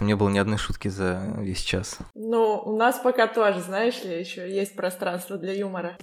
Не было ни одной шутки за весь час. Ну, у нас пока тоже, знаешь ли, еще есть пространство для юмора.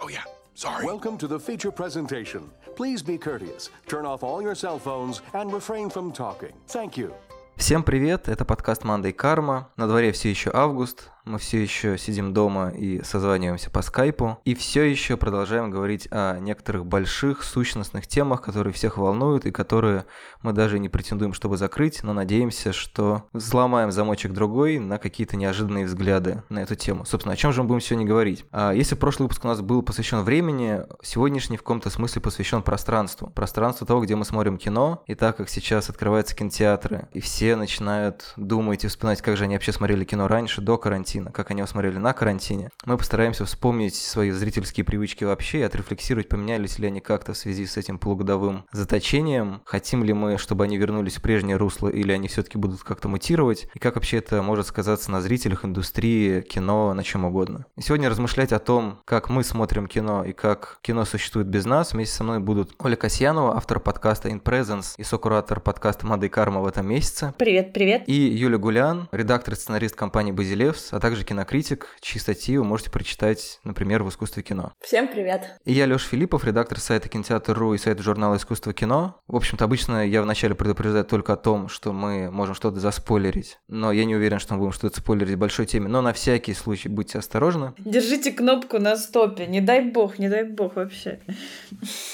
Oh, yeah. Sorry. Welcome to the feature presentation. Please be courteous, turn off all your cell phones, and refrain from talking. Thank you. Всем привет, это подкаст Мандай Карма. На дворе все еще август, мы все еще сидим дома и созваниваемся по скайпу, и все еще продолжаем говорить о некоторых больших сущностных темах, которые всех волнуют и которые мы даже не претендуем, чтобы закрыть, но надеемся, что взломаем замочек другой на какие-то неожиданные взгляды на эту тему. Собственно, о чем же мы будем сегодня говорить? А если прошлый выпуск у нас был посвящен времени, сегодняшний в каком-то смысле посвящен пространству. Пространству того, где мы смотрим кино, и так как сейчас открываются кинотеатры, и все начинают думать и вспоминать, как же они вообще смотрели кино раньше, до карантина, карантина, как они его смотрели на карантине. Мы постараемся вспомнить свои зрительские привычки вообще и отрефлексировать, поменялись ли они как-то в связи с этим полугодовым заточением, хотим ли мы, чтобы они вернулись в прежнее русло, или они все-таки будут как-то мутировать, и как вообще это может сказаться на зрителях, индустрии, кино, на чем угодно. И сегодня размышлять о том, как мы смотрим кино и как кино существует без нас, вместе со мной будут Оля Касьянова, автор подкаста In Presence и сокуратор подкаста Мады Карма в этом месяце. Привет, привет. И Юля Гулян, редактор и сценарист компании Базилевс, также кинокритик, чьи статьи вы можете прочитать, например, в «Искусстве кино». Всем привет! И я, Лёша Филиппов, редактор сайта Кинотеатр.ру и сайта журнала «Искусство кино». В общем-то, обычно я вначале предупреждаю только о том, что мы можем что-то заспойлерить, но я не уверен, что мы будем что-то спойлерить в большой теме, но на всякий случай будьте осторожны. Держите кнопку на стопе, не дай бог, не дай бог вообще.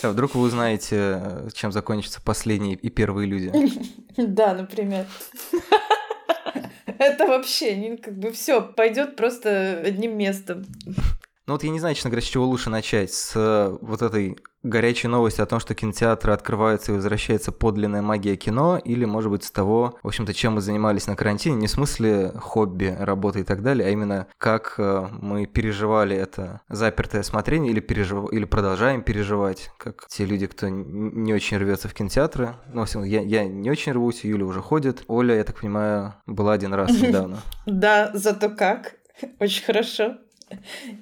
А вдруг вы узнаете, чем закончатся последние и первые люди. Да, например. Это вообще, не, как бы все пойдет просто одним местом. Ну вот я не знаю, честно говоря, с чего лучше начать. С э, вот этой горячей новости о том, что кинотеатры открываются и возвращается подлинная магия кино, или, может быть, с того, в общем-то, чем мы занимались на карантине, не в смысле хобби, работы и так далее, а именно как э, мы переживали это запертое смотрение или, пережив... или продолжаем переживать, как те люди, кто не очень рвется в кинотеатры. Ну, в я, я не очень рвусь, Юля уже ходит. Оля, я так понимаю, была один раз недавно. Да, зато как. Очень хорошо.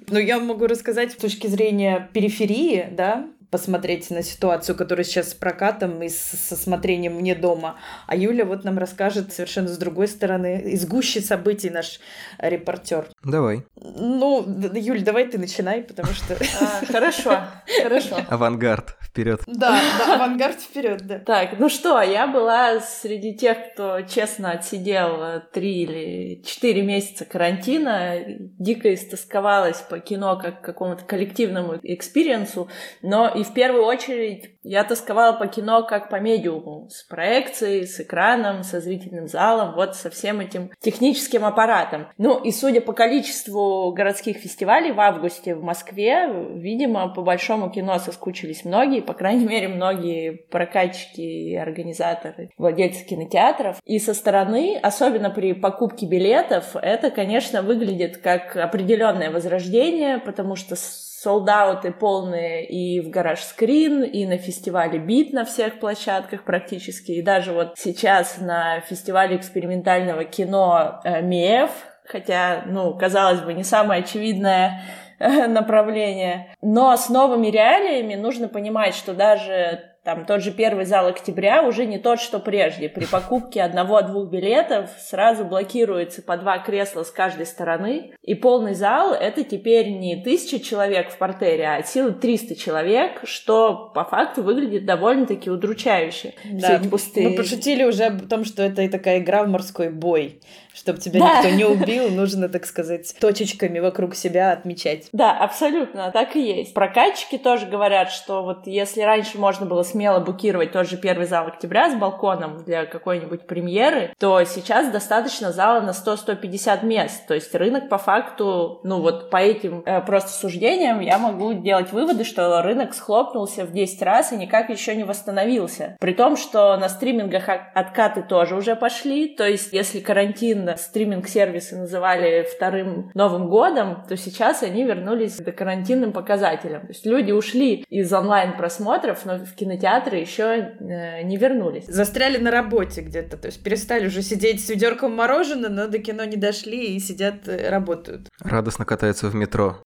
Ну, я могу рассказать с точки зрения периферии, да, посмотреть на ситуацию, которая сейчас с прокатом и со смотрением мне дома. А Юля вот нам расскажет совершенно с другой стороны, из гуще событий наш репортер. Давай. Ну, Юль, давай ты начинай, потому что... А, хорошо, хорошо. Авангард, вперед. Да, да, авангард вперед, да. Так, ну что, я была среди тех, кто честно отсидел три или четыре месяца карантина, дико истосковалась по кино как какому-то коллективному experience у, но и в первую очередь я тосковала по кино как по медиуму, с проекцией, с экраном, со зрительным залом, вот со всем этим техническим аппаратом. Ну и судя по количеству городских фестивалей в августе в Москве, видимо, по большому кино соскучились многие, по крайней мере, многие прокатчики и организаторы, владельцы кинотеатров. И со стороны, особенно при покупке билетов, это, конечно, выглядит как определенное возрождение, потому что солдаты полные и в гараж скрин, и на фестивале бит на всех площадках практически. И даже вот сейчас на фестивале экспериментального кино э, МИЭФ, хотя, ну, казалось бы, не самое очевидное э, направление. Но с новыми реалиями нужно понимать, что даже там тот же первый зал октября уже не тот, что прежде. При покупке одного-двух билетов сразу блокируется по два кресла с каждой стороны. И полный зал — это теперь не тысяча человек в портере, а от силы 300 человек, что по факту выглядит довольно-таки удручающе. Да, Все эти пустые... Мы пошутили уже о том, что это и такая игра в морской бой чтобы тебя да. никто не убил, нужно, так сказать, точечками вокруг себя отмечать. Да, абсолютно, так и есть. Прокатчики тоже говорят, что вот если раньше можно было смело букировать тот же первый зал октября с балконом для какой-нибудь премьеры, то сейчас достаточно зала на 100-150 мест. То есть рынок по факту, ну вот по этим э, просто суждениям я могу делать выводы, что рынок схлопнулся в 10 раз и никак еще не восстановился. При том, что на стримингах откаты тоже уже пошли. То есть если карантин стриминг-сервисы называли вторым Новым годом, то сейчас они вернулись к карантинным показателям. То есть люди ушли из онлайн-просмотров, но в кинотеатры еще э, не вернулись. Застряли на работе где-то, то есть перестали уже сидеть с ведерком мороженого, но до кино не дошли и сидят, э, работают. Радостно катаются в метро.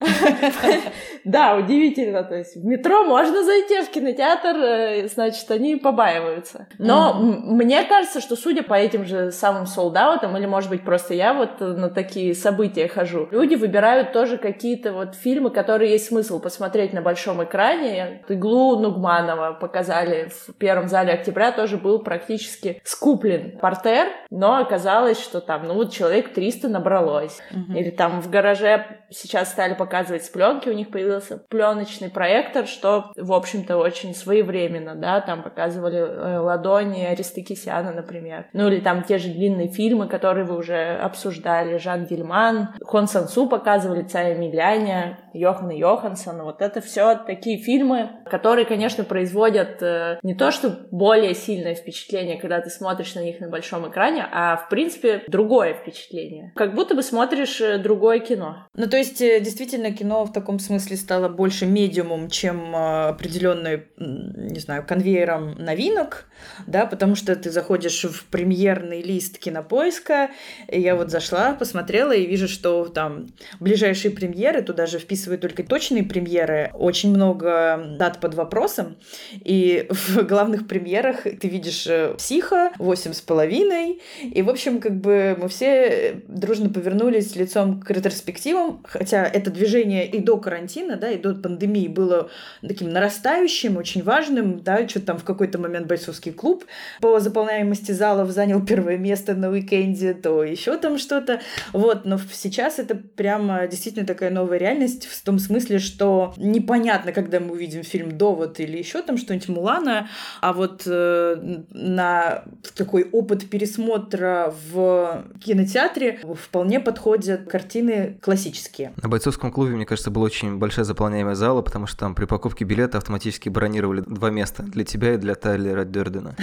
Да, удивительно. То есть в метро можно зайти, в кинотеатр, э, значит, они побаиваются. Но мне кажется, что судя по этим же самым солдаутам, или, может быть, просто я вот на такие события хожу, люди выбирают тоже какие-то вот фильмы, которые есть смысл посмотреть на большом экране. «Иглу» Нугманова показали в первом зале октября, тоже был практически скуплен портер, но оказалось, что там, ну вот человек 300 набралось. Угу. Или там в гараже сейчас стали показывать с пленки, у них появился пленочный проектор, что, в общем-то, очень своевременно, да, там показывали э, ладони Аристокисяна, например. Ну или там те же длинные фильмы, которые вы уже обсуждали, Жан Гельман, Хон Сансу показывали, Цая Миляня, Йохана Йоханссон. Вот это все такие фильмы, которые, конечно, производят э, не то, что более сильное впечатление, когда ты смотришь на них на большом экране, а, в принципе, другое впечатление. Как будто бы смотришь э, другое кино. Ну, то есть, действительно, кино в таком смысле стало больше медиумом, чем определенной, не знаю, конвейером новинок, да, потому что ты заходишь в премьерный лист кинопоиска, и я вот зашла, посмотрела и вижу, что там ближайшие премьеры, туда же вписывают только точные премьеры, очень много дат под вопросом, и в главных премьерах ты видишь э, «Психа», «Восемь с половиной», и, в общем, как бы мы все дружно повернулись лицом к ретроспективам, хотя это движение и до карантина, да, и до пандемии было таким нарастающим, очень важным, да, что-то там в какой-то момент бойцовский клуб по заполняемости залов занял первое место на уикенде, то еще там что-то, вот, но сейчас это прямо действительно такая новая реальность в том смысле, что непонятно, когда мы увидим фильм «Довод» или еще там что-нибудь Мулана, а вот э, на такой опыт пересмотра в кинотеатре вполне подходят картины классические. На бойцовском клубе, мне кажется, была очень большая заполняемая зала, потому что там при покупке билета автоматически бронировали два места для тебя и для Тайлера Дердена.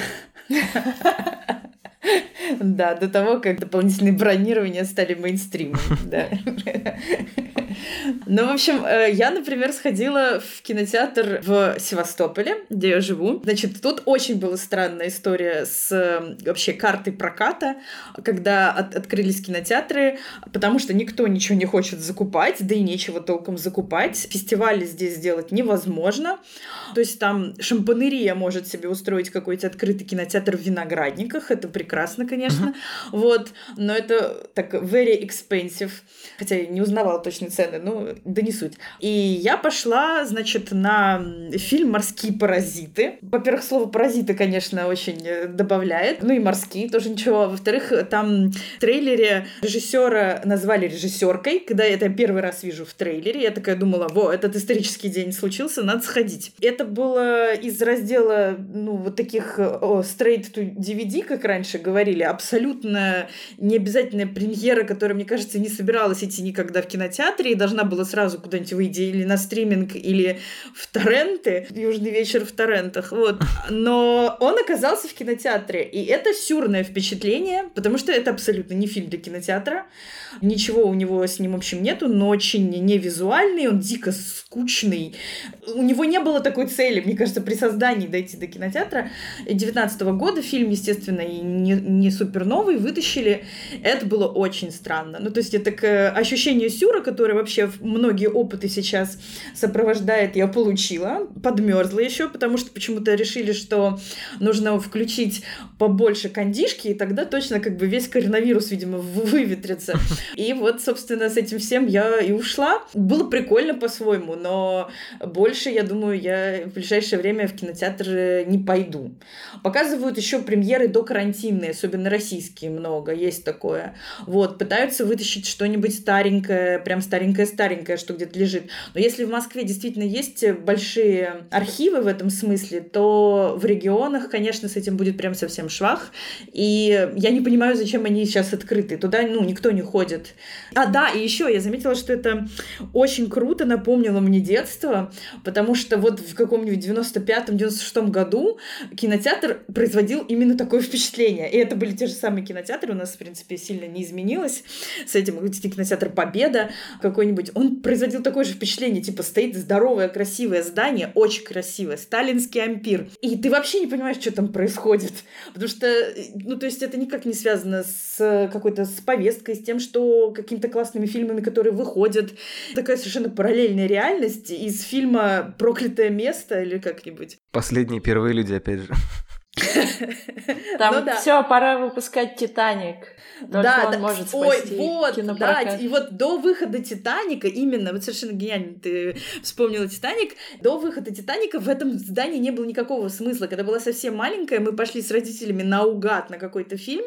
Да, до того, как дополнительные бронирования стали мейнстримом. Да. Ну, в общем, э, я, например, сходила в кинотеатр в Севастополе, где я живу. Значит, тут очень была странная история с э, вообще картой проката, когда от открылись кинотеатры, потому что никто ничего не хочет закупать, да и нечего толком закупать. Фестивали здесь сделать невозможно. То есть там шампанерия может себе устроить какой-то открытый кинотеатр в Виноградниках. Это прекрасно, конечно. Вот. Но это так very expensive. Хотя я не узнавала точно цены, ну, да не суть. И я пошла, значит, на фильм «Морские паразиты». Во-первых, слово «паразиты», конечно, очень э, добавляет. Ну и «морские» тоже ничего. Во-вторых, там в трейлере режиссера назвали режиссеркой. Когда я это первый раз вижу в трейлере, я такая думала, во, этот исторический день случился, надо сходить. Это было из раздела, ну, вот таких о, straight to DVD, как раньше говорили, абсолютно необязательная премьера, которая, мне кажется, не собиралась идти никогда в кинотеатре и должна была сразу куда-нибудь выйти или на стриминг, или в торренты, южный вечер в торрентах, вот. Но он оказался в кинотеатре, и это сюрное впечатление, потому что это абсолютно не фильм для кинотеатра, ничего у него с ним, в общем, нету, но очень невизуальный, он дико скучный. У него не было такой цели, мне кажется, при создании дойти до кинотеатра. 19 -го года фильм, естественно, и не, не супер новый, вытащили. Это было очень странно. Ну, то есть это к ощущению сюра, которое вообще многие опыты сейчас сопровождает, я получила. Подмерзла еще, потому что почему-то решили, что нужно включить побольше кондишки, и тогда точно как бы весь коронавирус, видимо, выветрится. И вот, собственно, с этим всем я и ушла. Было прикольно по-своему, но больше, я думаю, я в ближайшее время в кинотеатр не пойду. Показывают еще премьеры до карантинные, особенно российские много, есть такое. Вот, пытаются вытащить что-нибудь старенькое, прям старенькое-старенькое, что где-то лежит. Но если в Москве действительно есть большие архивы в этом смысле, то в регионах, конечно, с этим будет прям совсем швах. И я не понимаю, зачем они сейчас открыты. Туда, ну, никто не ходит. А, да, и еще я заметила, что это очень круто напомнило мне детство, потому что вот в каком-нибудь 95-96 году кинотеатр производил именно такое впечатление. И это были те же самые кинотеатры, у нас, в принципе, сильно не изменилось с этим. Кинотеатр Победа какой-нибудь, он производил такое же впечатление, типа стоит здоровое, красивое здание, очень красивое, сталинский ампир, и ты вообще не понимаешь, что там происходит, потому что, ну, то есть это никак не связано с какой-то с повесткой, с тем, что какими-то классными фильмами, которые выходят, такая совершенно параллельная реальность из фильма «Проклятое место» или как-нибудь. Последние первые люди, опять же. Там ну, да. все, пора выпускать Титаник. Только да, он да. может спасти Ой, вот, да, и вот до выхода Титаника, именно, вот совершенно гениально ты вспомнила Титаник, до выхода Титаника в этом здании не было никакого смысла. Когда была совсем маленькая, мы пошли с родителями наугад на какой-то фильм.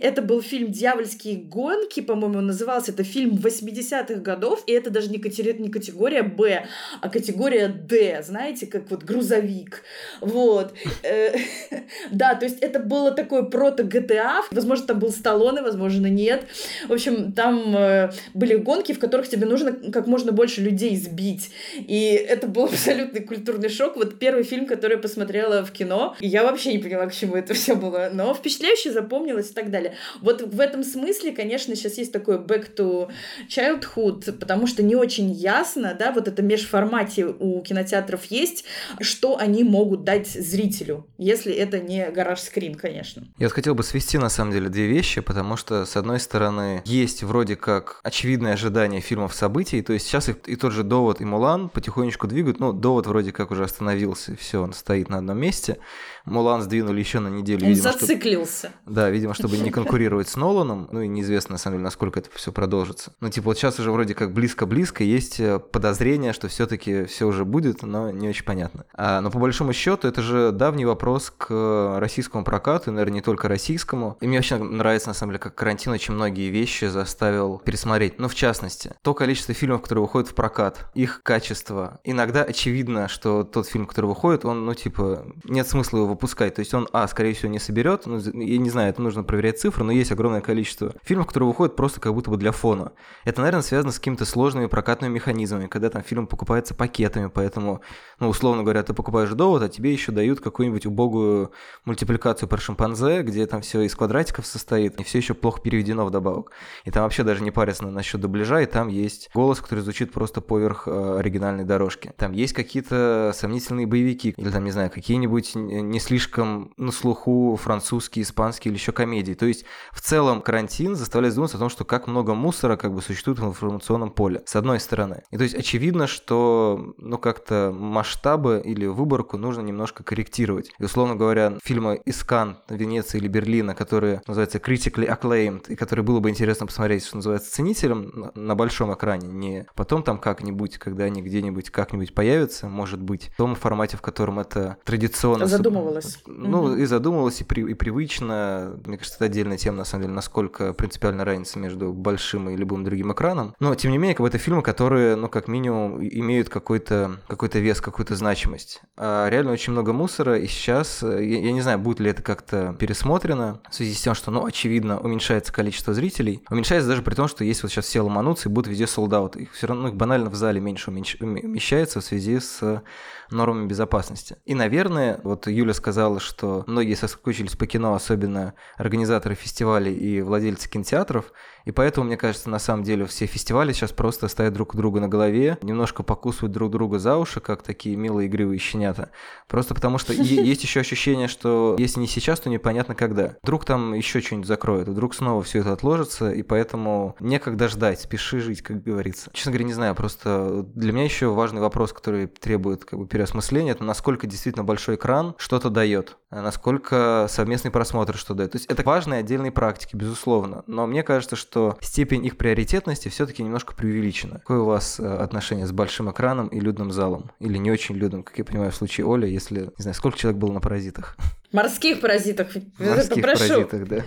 Это был фильм «Дьявольские гонки», по-моему, назывался. Это фильм 80-х годов, и это даже не, катери... не категория «Б», а категория «Д», знаете, как вот грузовик. Вот. Да, то есть это было такое прото-GTA. Возможно, там был Сталлоне, возможно, нет. В общем, там э, были гонки, в которых тебе нужно как можно больше людей сбить. И это был абсолютный культурный шок. Вот первый фильм, который я посмотрела в кино, и я вообще не поняла, к чему это все было. Но впечатляюще запомнилось и так далее. Вот в этом смысле, конечно, сейчас есть такой back to childhood, потому что не очень ясно, да, вот это межформате у кинотеатров есть, что они могут дать зрителю, если это не гараж скрин, конечно. Я хотел бы свести на самом деле две вещи, потому что, с одной стороны, есть вроде как очевидное ожидание фильмов событий, то есть сейчас и, и тот же Довод, и Мулан потихонечку двигают, ну, Довод вроде как уже остановился, все, он стоит на одном месте, Мулан сдвинули еще на неделю. Он видимо, зациклился. Чтобы, да, видимо, чтобы не конкурировать с Ноланом, ну и неизвестно, на самом деле, насколько это все продолжится. Ну, типа, вот сейчас уже вроде как близко-близко есть э, подозрение, что все-таки все уже будет, но не очень понятно. А, но по большому счету это же давний вопрос к российскому прокату, и, наверное, не только российскому. И мне вообще нравится, на самом деле, как карантин очень многие вещи заставил пересмотреть. Ну, в частности, то количество фильмов, которые выходят в прокат, их качество. Иногда очевидно, что тот фильм, который выходит, он, ну, типа, нет смысла его выпускать. То есть он, а, скорее всего, не соберет. Ну, я не знаю, это нужно проверять цифры, но есть огромное количество фильмов, которые выходят просто как будто бы для фона. Это, наверное, связано с какими-то сложными прокатными механизмами, когда там фильм покупается пакетами, поэтому, ну, условно говоря, ты покупаешь довод, а тебе еще дают какую-нибудь убогую мультипликацию про шимпанзе, где там все из квадратиков состоит, и все еще плохо переведено вдобавок. И там вообще даже не парятся насчет дубляжа, и там есть голос, который звучит просто поверх э, оригинальной дорожки. Там есть какие-то сомнительные боевики, или там, не знаю, какие-нибудь не слишком на слуху французские, испанские или еще комедии. То есть в целом карантин заставляет задуматься о том, что как много мусора как бы существует в информационном поле, с одной стороны. И то есть очевидно, что ну как-то масштабы или выборку нужно немножко корректировать. И условно говоря, фильмы из Кан, Венеции или Берлина, которые называются critically acclaimed, и которые было бы интересно посмотреть, что называется, ценителям на большом экране, не потом там как-нибудь, когда они где-нибудь как-нибудь появятся, может быть, в том формате, в котором это традиционно... Задумывалось задумывалась. Ну, угу. и задумывалась, и, при, и привычно. Мне кажется, это отдельная тема, на самом деле, насколько принципиальная разница между большим и любым другим экраном. Но, тем не менее, как бы это фильмы, которые, ну, как минимум, имеют какой-то какой вес, какую-то значимость. А реально очень много мусора, и сейчас, я, я не знаю, будет ли это как-то пересмотрено, в связи с тем, что, ну, очевидно, уменьшается количество зрителей. Уменьшается даже при том, что есть вот сейчас все ломанутся и будут везде солдат. Их все равно ну, их банально в зале меньше умещается в связи с нормами безопасности. И, наверное, вот Юля сказала, что многие соскучились по кино, особенно организаторы фестивалей и владельцы кинотеатров, и поэтому, мне кажется, на самом деле все фестивали сейчас просто стоят друг у друга на голове, немножко покусывают друг друга за уши, как такие милые игривые щенята. Просто потому что есть еще ощущение, что если не сейчас, то непонятно когда. Вдруг там еще что-нибудь закроют, вдруг снова все это отложится, и поэтому некогда ждать, спеши жить, как говорится. Честно говоря, не знаю, просто для меня еще важный вопрос, который требует как бы переосмысления, это насколько действительно большой экран что-то дает, насколько совместный просмотр что дает. То есть это важные отдельные практики, безусловно, но мне кажется, что степень их приоритетности все-таки немножко преувеличена. Какое у вас э, отношение с большим экраном и людным залом? Или не очень людным, как я понимаю, в случае Оли, если, не знаю, сколько человек было на паразитах? Морских паразитах. Морских паразитах, да.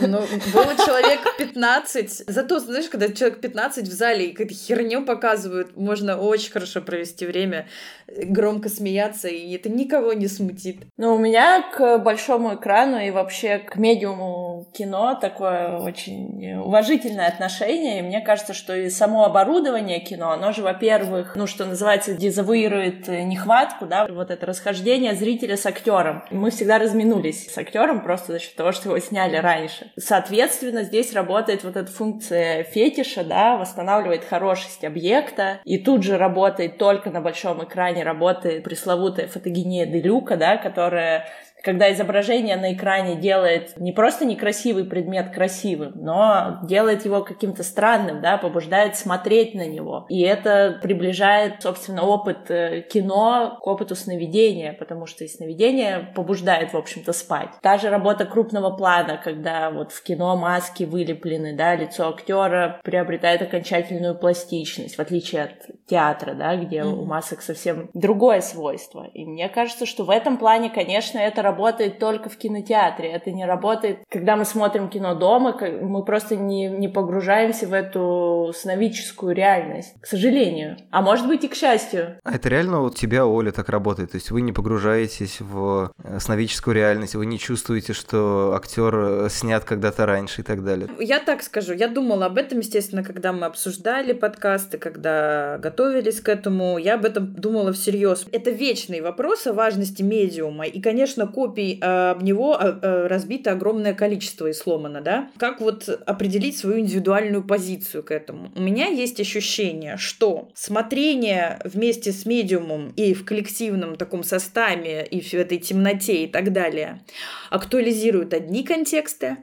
Ну, было человек 15. Зато, знаешь, когда человек 15 в зале и какую-то херню показывают, можно очень хорошо провести время, громко смеяться, и это никого не смутит. Ну, у меня к большому экрану и вообще к медиуму кино такое очень уважительное отношение, и мне кажется, что и само оборудование кино, оно же, во-первых, ну, что называется, дезавуирует нехватку, да, вот это расхождение зрителя с актером. Мы всегда разминулись с актером просто за счет того, что его сняли раньше. Соответственно, здесь работает вот эта функция фетиша, да, восстанавливает хорошесть объекта, и тут же работает только на большом экране, работает пресловутая фотогения Делюка, да, которая когда изображение на экране делает не просто некрасивый предмет красивым, но делает его каким-то странным, да, побуждает смотреть на него. И это приближает, собственно, опыт э, кино к опыту сновидения, потому что и сновидение побуждает, в общем-то, спать. Та же работа крупного плана, когда вот в кино маски вылеплены, да, лицо актера приобретает окончательную пластичность, в отличие от театра, да, где mm-hmm. у масок совсем другое свойство. И мне кажется, что в этом плане, конечно, это работа работает только в кинотеатре. Это не работает, когда мы смотрим кино дома, мы просто не, не погружаемся в эту сновидческую реальность, к сожалению. А может быть и к счастью. А это реально у тебя, Оля, так работает? То есть вы не погружаетесь в э, сновидческую реальность, вы не чувствуете, что актер э, снят когда-то раньше и так далее? Я так скажу, я думала об этом, естественно, когда мы обсуждали подкасты, когда готовились к этому, я об этом думала всерьез. Это вечный вопрос о важности медиума. И, конечно, копий а, об него а, а, разбито огромное количество и сломано, да? Как вот определить свою индивидуальную позицию к этому? У меня есть ощущение, что смотрение вместе с медиумом и в коллективном таком составе, и в этой темноте и так далее актуализирует одни контексты,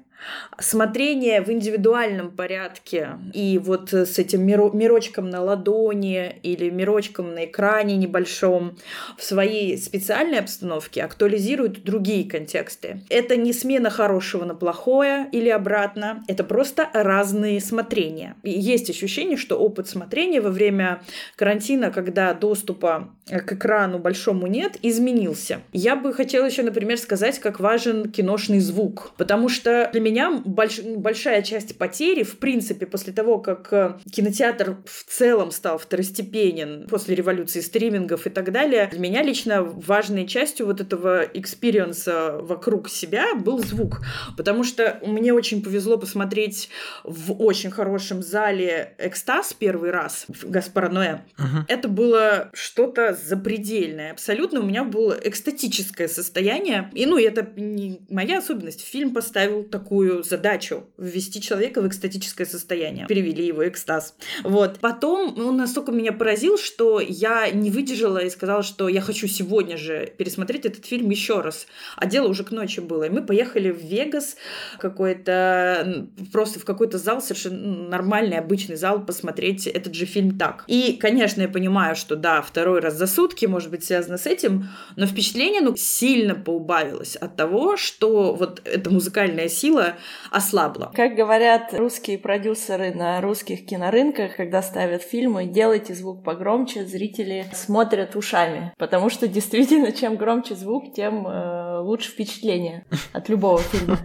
смотрение в индивидуальном порядке и вот с этим мирочком на ладони или мирочком на экране небольшом в своей специальной обстановке актуализирует другие контексты. Это не смена хорошего на плохое или обратно, это просто разные смотрения. И есть ощущение, что опыт смотрения во время карантина, когда доступа к экрану большому нет, изменился. Я бы хотела еще, например, сказать, как важен киношный звук, потому что для меня больш... большая часть потери, в принципе, после того, как э, кинотеатр в целом стал второстепенен после революции стримингов и так далее, для меня лично важной частью вот этого experience а вокруг себя был звук, потому что мне очень повезло посмотреть в очень хорошем зале «Экстаз» первый раз в Гаспара Ноэ. Uh-huh. Это было что-то запредельное. Абсолютно у меня было экстатическое состояние. И, ну, это не моя особенность. Фильм поставил такую задачу ввести человека в экстатическое состояние. Перевели его экстаз. Вот. Потом он настолько меня поразил, что я не выдержала и сказала, что я хочу сегодня же пересмотреть этот фильм еще раз. А дело уже к ночи было. И мы поехали в Вегас какой-то, просто в какой-то зал, совершенно нормальный, обычный зал, посмотреть этот же фильм так. И, конечно, я понимаю, что да, второй раз за сутки, может быть, связано с этим, но впечатление, ну, сильно поубавилось от того, что вот эта музыкальная сила ослабла. Как говорят русские продюсеры на русских кинорынках, когда ставят фильмы, делайте звук погромче, зрители смотрят ушами, потому что действительно, чем громче звук, тем э, лучше впечатление от любого фильма.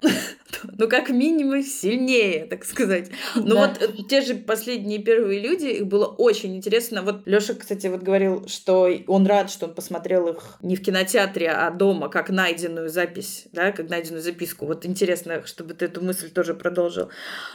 ну, как минимум, сильнее, так сказать. Ну, да. вот э, те же последние первые люди, их было очень интересно. Вот Лёша, кстати, вот говорил, что он рад, что он посмотрел их не в кинотеатре, а дома, как найденную запись, да, как найденную записку. Вот интересно, чтобы ты эту мысль тоже продолжил.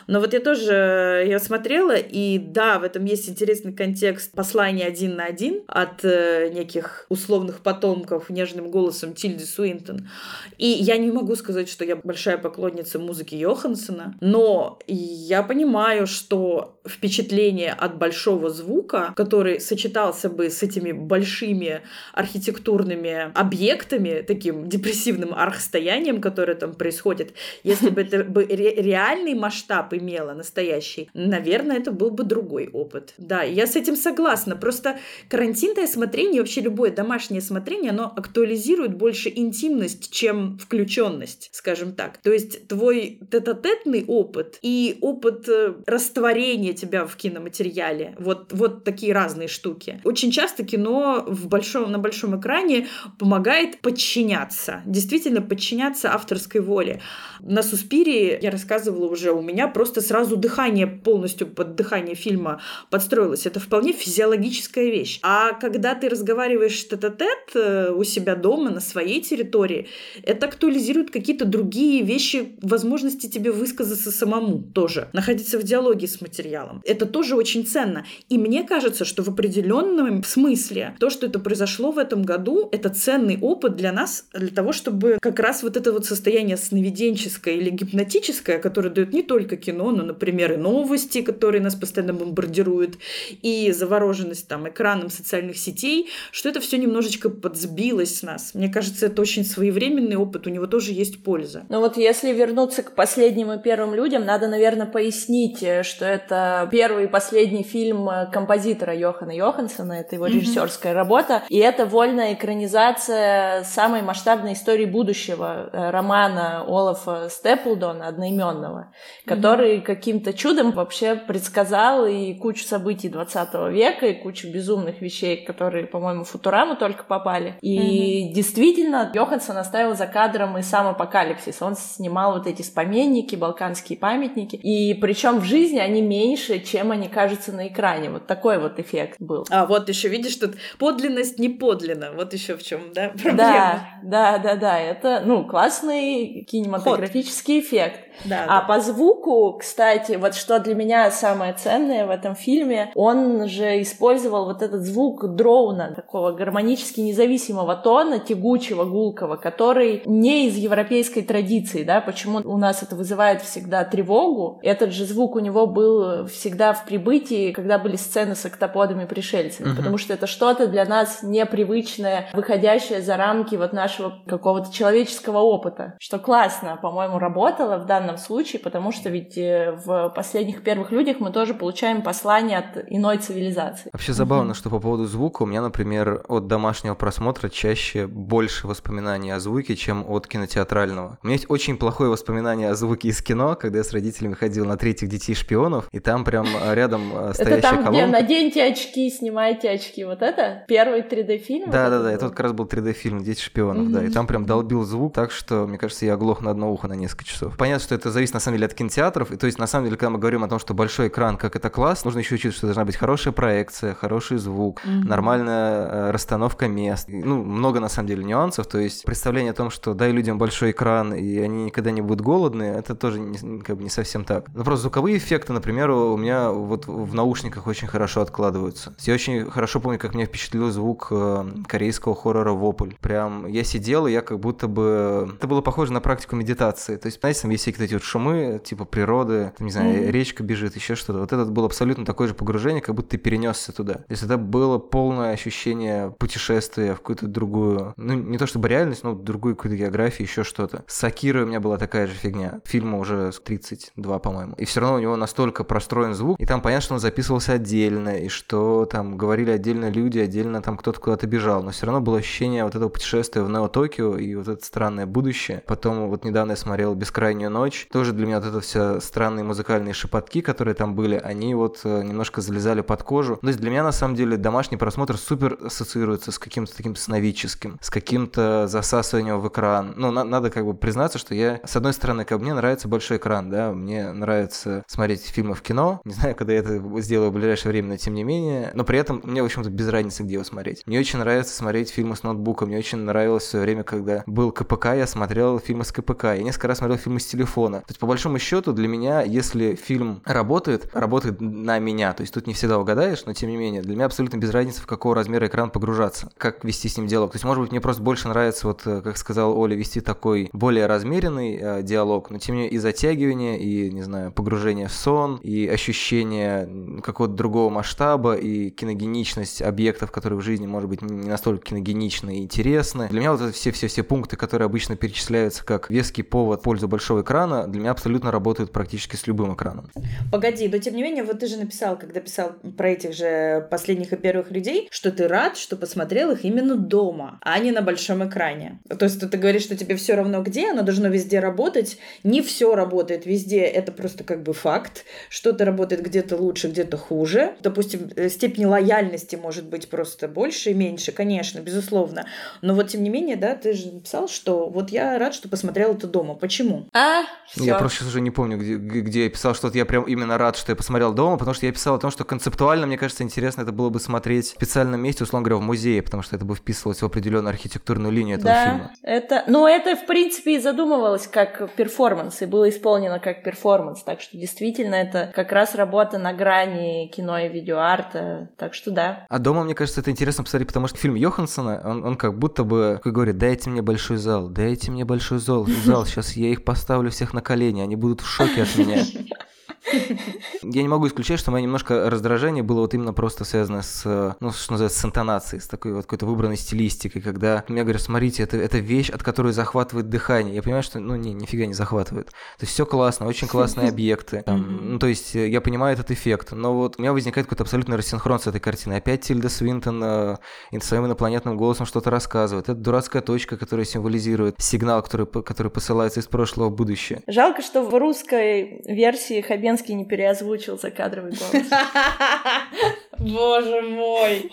Но вот я тоже, я смотрела, и да, в этом есть интересный контекст послания один на один от э, неких условных потомков нежным голосом Тильды Суинтон. И я не могу сказать, что я большая поклонница нравится музыки Йохансона, но я понимаю, что впечатление от большого звука, который сочетался бы с этими большими архитектурными объектами, таким депрессивным архстоянием, которое там происходит, если бы это бы реальный масштаб имело, настоящий, наверное, это был бы другой опыт. Да, я с этим согласна. Просто карантинное смотрение, вообще любое домашнее смотрение, оно актуализирует больше интимность, чем включенность, скажем так. То есть твой тет-а-тетный опыт и опыт э, растворения тебя в киноматериале. Вот, вот такие разные штуки. Очень часто кино в большом, на большом экране помогает подчиняться. Действительно подчиняться авторской воле. На Суспире, я рассказывала уже, у меня просто сразу дыхание полностью под дыхание фильма подстроилось. Это вполне физиологическая вещь. А когда ты разговариваешь тет-а-тет э, у себя дома, на своей территории, это актуализирует какие-то другие вещи, возможности тебе высказаться самому тоже, находиться в диалоге с материалом. Это тоже очень ценно. И мне кажется, что в определенном смысле то, что это произошло в этом году, это ценный опыт для нас, для того, чтобы как раз вот это вот состояние сновиденческое или гипнотическое, которое дает не только кино, но, например, и новости, которые нас постоянно бомбардируют, и завороженность там экраном социальных сетей, что это все немножечко подсбилось с нас. Мне кажется, это очень своевременный опыт, у него тоже есть польза. Ну вот если вернуться к последним и первым людям, надо, наверное, пояснить, э, что это первый и последний фильм э, композитора Йохана Йохансона, это его режиссерская mm-hmm. работа, и это вольная экранизация самой масштабной истории будущего э, романа Олафа Степлдона одноименного, который mm-hmm. каким-то чудом вообще предсказал и кучу событий 20 века, и кучу безумных вещей, которые, по-моему, Футураму только попали. И mm-hmm. действительно, Йоханссон оставил за кадром и сам апокалипсис. Он снимал вот эти споменники, балканские памятники, и причем в жизни они меньше, чем они кажутся на экране. Вот такой вот эффект был. А вот еще видишь, тут подлинность не подлинна. Вот еще в чем, да, проблема. Да, да, да, да. Это, ну, классный кинематографический Ход. эффект. Да, а да. по звуку, кстати, вот что для меня самое ценное в этом фильме, он же использовал вот этот звук дроуна, такого гармонически независимого тона, тягучего, гулкого, который не из европейской традиции, да, почему у нас это вызывает всегда тревогу. Этот же звук у него был всегда в прибытии, когда были сцены с октоподами пришельцами, угу. потому что это что-то для нас непривычное, выходящее за рамки вот нашего какого-то человеческого опыта, что классно, по-моему, работало в данном данном случае, потому что ведь э, в последних первых людях мы тоже получаем послание от иной цивилизации. Вообще забавно, что по поводу звука у меня, например, от домашнего просмотра чаще больше воспоминаний о звуке, чем от кинотеатрального. У меня есть очень плохое воспоминание о звуке из кино, когда я с родителями ходил на третьих детей шпионов, и там прям э, рядом э, стоящая колонка. Это там, где наденьте очки, снимайте очки, вот это? Первый 3D-фильм? Да-да-да, это вот как раз был 3D-фильм «Дети шпионов», да, и там прям долбил звук так, что, мне кажется, я оглох на одно ухо на несколько часов. Понятно, что это зависит на самом деле от кинотеатров. И то есть на самом деле, когда мы говорим о том, что большой экран, как это класс, нужно еще учитывать, что должна быть хорошая проекция, хороший звук, mm-hmm. нормальная э, расстановка мест. Ну, много на самом деле нюансов. То есть представление о том, что дай людям большой экран, и они никогда не будут голодные, это тоже не, как бы не совсем так. Но просто звуковые эффекты, например, у меня вот в наушниках очень хорошо откладываются. Я очень хорошо помню, как меня впечатлил звук э, корейского хоррора «Вопль». Прям я сидел, и я как будто бы... Это было похоже на практику медитации. То есть, знаете, там есть всякие эти вот шумы, типа природы, не знаю, mm-hmm. речка бежит, еще что-то. Вот этот был абсолютно такое же погружение, как будто ты перенесся туда. То есть это было полное ощущение путешествия в какую-то другую, ну не то чтобы реальность, но другую какую-то географию, еще что-то. С Акирой у меня была такая же фигня. Фильма уже 32, по-моему. И все равно у него настолько простроен звук, и там понятно, что он записывался отдельно, и что там говорили отдельно люди, отдельно там кто-то куда-то бежал, но все равно было ощущение вот этого путешествия в Нео-Токио и вот это странное будущее. Потом вот недавно я смотрел «Бескрайнюю ночь», тоже для меня вот это все странные музыкальные шепотки, которые там были, они вот э, немножко залезали под кожу. То есть для меня на самом деле домашний просмотр супер ассоциируется с каким-то таким сновидческим, с каким-то засасыванием в экран. Ну, на- надо как бы признаться, что я, с одной стороны, как мне нравится большой экран, да, мне нравится смотреть фильмы в кино, не знаю, когда я это сделаю в ближайшее время, но тем не менее, но при этом мне, в общем-то, без разницы, где его смотреть. Мне очень нравится смотреть фильмы с ноутбука, мне очень нравилось в свое время, когда был КПК, я смотрел фильмы с КПК, я несколько раз смотрел фильмы с телефона. То есть, по большому счету, для меня, если фильм работает, работает на меня. То есть тут не всегда угадаешь, но тем не менее, для меня абсолютно без разницы, в какого размера экран погружаться, как вести с ним диалог. То есть, может быть, мне просто больше нравится, вот, э, как сказал Оля, вести такой более размеренный э, диалог, но тем не менее и затягивание, и, не знаю, погружение в сон, и ощущение какого-то другого масштаба, и киногеничность объектов, которые в жизни, может быть, не настолько киногеничны и интересны. Для меня вот все-все-все пункты, которые обычно перечисляются как веский повод в пользу большого экрана, для меня абсолютно работают практически с любым экраном. Погоди, но тем не менее, вот ты же написал, когда писал про этих же последних и первых людей, что ты рад, что посмотрел их именно дома, а не на большом экране. То есть ты говоришь, что тебе все равно где, оно должно везде работать. Не все работает везде, это просто как бы факт. Что-то работает где-то лучше, где-то хуже. Допустим, э, степень лояльности может быть просто больше и меньше, конечно, безусловно. Но вот тем не менее, да, ты же написал, что вот я рад, что посмотрел это дома. Почему? А, все. Я просто сейчас уже не помню, где, где я писал, что я прям именно рад, что я посмотрел дома, потому что я писал о том, что концептуально, мне кажется, интересно это было бы смотреть в специальном месте, условно говоря, в музее, потому что это бы вписывалось в определенную архитектурную линию этого да, фильма. Это, ну, это, в принципе, и задумывалось как перформанс, и было исполнено как перформанс. Так что действительно это как раз работа на грани кино и видеоарта. Так что да. А дома, мне кажется, это интересно посмотреть, потому что фильм Йоханссона, он, он как будто бы как говорит, дайте мне большой зал, дайте мне большой зал, зал, сейчас я их поставлю всех на колени, они будут в шоке от меня. Я не могу исключать, что мое немножко раздражение было вот именно просто связано с, ну, что называется, с интонацией, с такой вот какой-то выбранной стилистикой, когда мне говорят, смотрите, это, это вещь, от которой захватывает дыхание. Я понимаю, что, ну, не, нифига не захватывает. То есть все классно, очень классные объекты. Там, ну, то есть э, я понимаю этот эффект, но вот у меня возникает какой-то абсолютный рассинхрон с этой картиной. Опять Тильда Свинтон э, своим инопланетным голосом что-то рассказывает. Это дурацкая точка, которая символизирует сигнал, который, который посылается из прошлого в будущее. Жалко, что в русской версии Хабен Зеленский не переозвучил закадровый голос. Боже мой!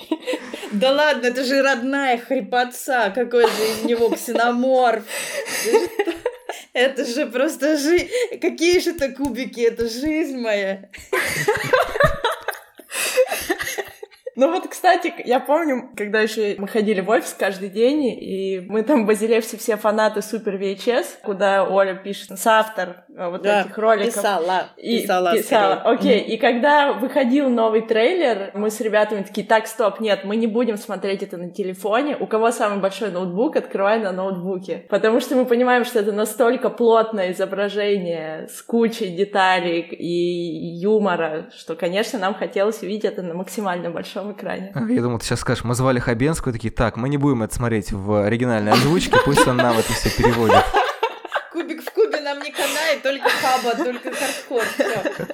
Да ладно, это же родная хрипотца, какой же из него ксеноморф. Это же просто жизнь. Какие же это кубики? Это жизнь моя. Ну вот, кстати, я помню, когда еще мы ходили в офис каждый день, и мы там в Базилевсе все фанаты Супер VHS, куда Оля пишет, соавтор э, вот да, этих роликов. Писала, и, писала. Писала, окей. Okay. Mm. И когда выходил новый трейлер, мы с ребятами такие, так, стоп, нет, мы не будем смотреть это на телефоне. У кого самый большой ноутбук, открывай на ноутбуке. Потому что мы понимаем, что это настолько плотное изображение с кучей деталей и юмора, что, конечно, нам хотелось увидеть это на максимально большом большом экране. Я думал, ты сейчас скажешь, мы звали Хабенскую, такие, так, мы не будем это смотреть в оригинальной озвучке, пусть он нам это все переводит. Кубик в кубе нам не канает, только хаба, только хардкор, все.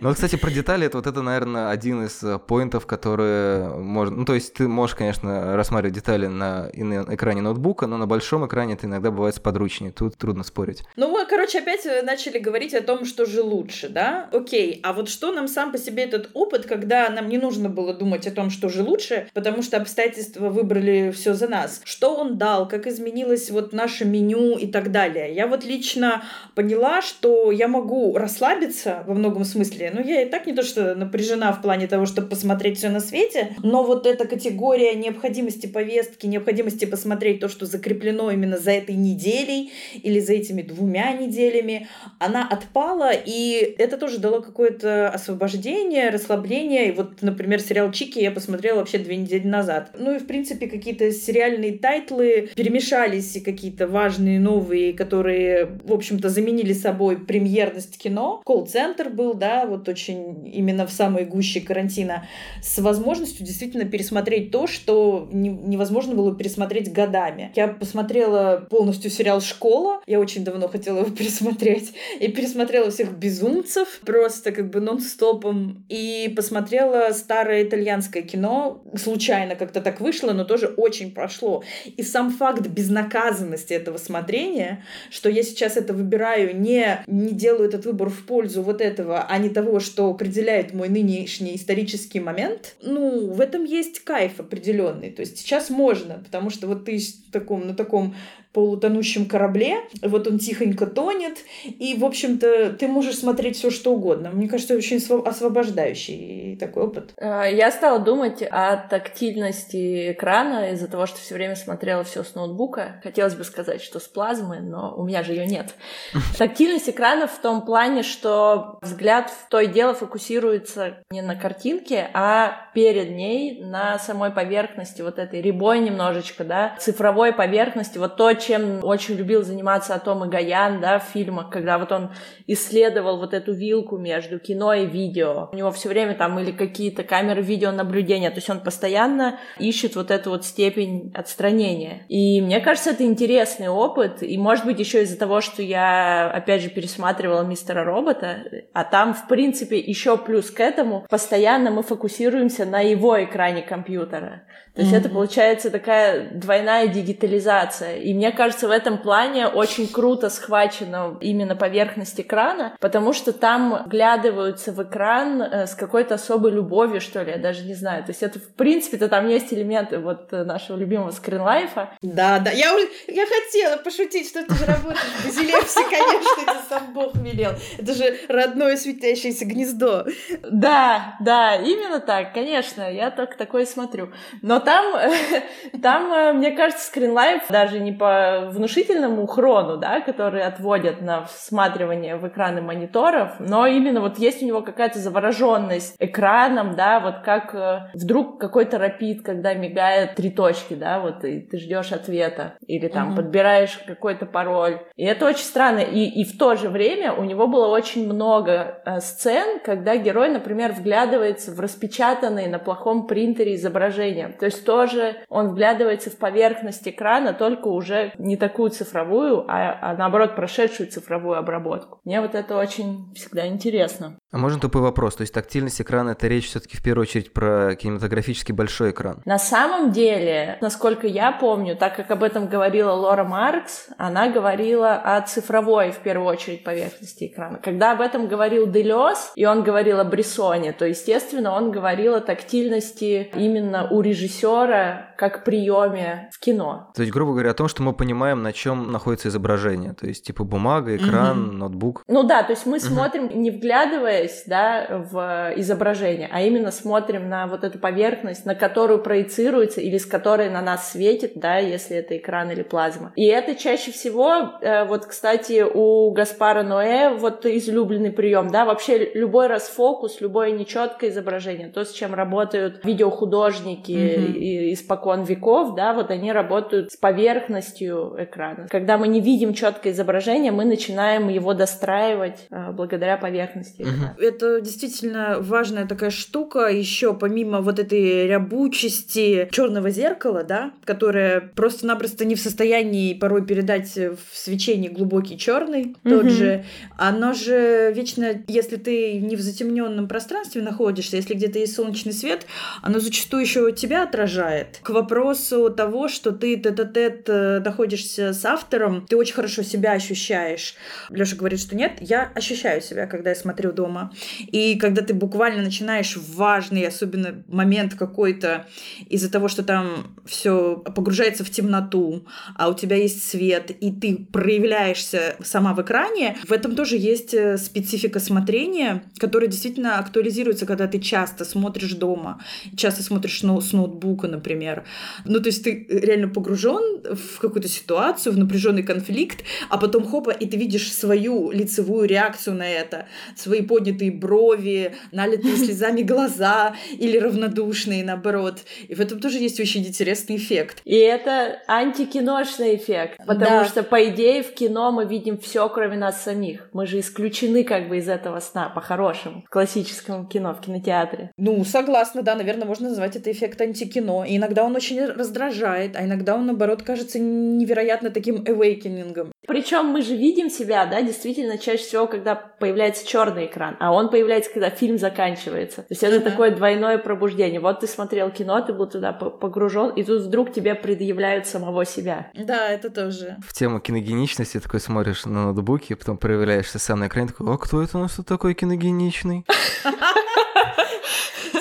Ну, кстати, про детали, это вот это, наверное, один из э, point ов, которые можно... Ну, то есть ты можешь, конечно, рассматривать детали на, экране ноутбука, но на большом экране это иногда бывает сподручнее. Тут трудно спорить. Ну, мы, короче, опять э, начали говорить о том, что же лучше, да? Окей, а вот что нам сам по себе этот опыт, когда нам не нужно было думать о том, что же лучше, потому что обстоятельства выбрали все за нас. Что он дал, как изменилось вот наше меню и так далее. Я вот лично поняла, что я могу расслабиться во многом смысле, ну, я и так не то, что напряжена в плане того, чтобы посмотреть все на свете, но вот эта категория необходимости повестки, необходимости посмотреть то, что закреплено именно за этой неделей или за этими двумя неделями, она отпала, и это тоже дало какое-то освобождение, расслабление. И вот, например, сериал «Чики» я посмотрела вообще две недели назад. Ну и, в принципе, какие-то сериальные title ы перемешались, и какие-то важные новые, которые, в общем-то, заменили собой премьерность кино. Колл-центр был, да, вот очень именно в самой гуще карантина, с возможностью действительно пересмотреть то, что не, невозможно было пересмотреть годами. Я посмотрела полностью сериал «Школа», я очень давно хотела его пересмотреть, и пересмотрела всех «Безумцев» просто как бы нон-стопом, и посмотрела старое итальянское кино, случайно как-то так вышло, но тоже очень прошло. И сам факт безнаказанности этого смотрения, что я сейчас это выбираю, не, не делаю этот выбор в пользу вот этого, а не того, того, что определяет мой нынешний исторический момент, ну, в этом есть кайф определенный. То есть сейчас можно, потому что вот ты таком, на таком полутонущем корабле, вот он тихонько тонет, и, в общем-то, ты можешь смотреть все что угодно. Мне кажется, очень освобождающий такой опыт. А, я стала думать о тактильности экрана из-за того, что все время смотрела все с ноутбука. Хотелось бы сказать, что с плазмы, но у меня же ее нет. Тактильность экрана в том плане, что взгляд в то и дело фокусируется не на картинке, а перед ней на самой поверхности вот этой ребой немножечко, да, цифровой поверхности, вот то, чем очень любил заниматься Атом и Гаян, да, в фильмах, когда вот он исследовал вот эту вилку между кино и видео. У него все время там или какие-то камеры видеонаблюдения, то есть он постоянно ищет вот эту вот степень отстранения. И мне кажется, это интересный опыт, и может быть еще из-за того, что я, опять же, пересматривала Мистера Робота, а там, в принципе, еще плюс к этому, постоянно мы фокусируемся на его экране компьютера. То есть mm-hmm. это получается такая двойная дигитализация. И мне кажется, в этом плане очень круто схвачено именно поверхность экрана, потому что там глядываются в экран э, с какой-то особой любовью, что ли, я даже не знаю. То есть это, в принципе-то, там есть элементы вот э, нашего любимого скринлайфа. Да, да. Я, я хотела пошутить, что ты же работаешь в Базилевсе, конечно, это сам Бог велел. Это же родное светящееся гнездо. Да, да, именно так, конечно. Я только такое смотрю. Но там, там, э, мне кажется, скринлайф даже не по внушительному хрону, да, который отводят на всматривание в экраны мониторов, но именно вот есть у него какая-то завороженность экраном, да, вот как э, вдруг какой-то рапид, когда мигает три точки, да, вот и ты ждешь ответа, или там mm-hmm. подбираешь какой-то пароль. И это очень странно. И, и в то же время у него было очень много э, сцен, когда герой, например, вглядывается в распечатанные на плохом принтере изображения. То есть тоже он вглядывается в поверхность экрана, только уже не такую цифровую, а, а наоборот прошедшую цифровую обработку. Мне вот это очень всегда интересно. А можно тупой вопрос? То есть тактильность экрана это речь все-таки в первую очередь про кинематографический большой экран? На самом деле, насколько я помню, так как об этом говорила Лора Маркс, она говорила о цифровой в первую очередь поверхности экрана. Когда об этом говорил Делес, и он говорил о Брессоне, то, естественно, он говорил о тактильности именно у режиссера как приеме в кино. То есть, грубо говоря, о том, что мы понимаем, на чем находится изображение. То есть, типа бумага, экран, mm-hmm. ноутбук. Ну да, то есть мы mm-hmm. смотрим, не вглядываясь да, в изображение, а именно смотрим на вот эту поверхность, на которую проецируется или с которой на нас светит, да, если это экран или плазма. И это чаще всего, э, вот, кстати, у Гаспара Ноэ вот излюбленный прием, да, вообще любой расфокус, любое нечеткое изображение, то, с чем работают видеохудожники mm-hmm. испокон испокон веков, да, вот они работают с поверхностью экрана. Когда мы не видим четкое изображение, мы начинаем его достраивать э, благодаря поверхности экрана. Это действительно важная такая штука. Еще помимо вот этой рябучести черного зеркала, да, которое просто-напросто не в состоянии порой передать в свечении глубокий черный, тот же, оно же вечно, если ты не в затемненном пространстве находишься, если где-то есть солнечный свет, оно зачастую еще тебя отражает. К вопросу того, что ты тет-а-тет э, находишься с автором, ты очень хорошо себя ощущаешь. Леша говорит, что нет, я ощущаю себя, когда я смотрю дома. И когда ты буквально начинаешь важный, особенно момент какой-то, из-за того, что там все погружается в темноту, а у тебя есть свет, и ты проявляешься сама в экране, в этом тоже есть э, специфика смотрения, которая действительно актуализируется, когда ты часто смотришь дома, часто смотришь с ноутбука, например. Ну, то есть ты реально погружен в какую-то ситуацию, в напряженный конфликт, а потом хопа, и ты видишь свою лицевую реакцию на это, свои поднятые брови, налитые слезами глаза или равнодушные, наоборот. И в этом тоже есть очень интересный эффект. И это антикиношный эффект, потому да. что, по идее, в кино мы видим все, кроме нас самих. Мы же исключены как бы из этого сна, по-хорошему, в классическом кино, в кинотеатре. Ну, согласна, да, наверное, можно назвать это эффект антикино. И иногда он очень раздражает, а иногда он, наоборот, кажется невероятно таким awakening. Причем мы же видим себя, да, действительно, чаще всего, когда появляется черный экран, а он появляется, когда фильм заканчивается. То есть это uh-huh. такое двойное пробуждение. Вот ты смотрел кино, ты был туда погружен, и тут вдруг тебе предъявляют самого себя. Да, это тоже. В тему киногеничности такой смотришь на ноутбуке, потом проявляешься сам на экране, такой, а кто это у нас тут такой киногеничный?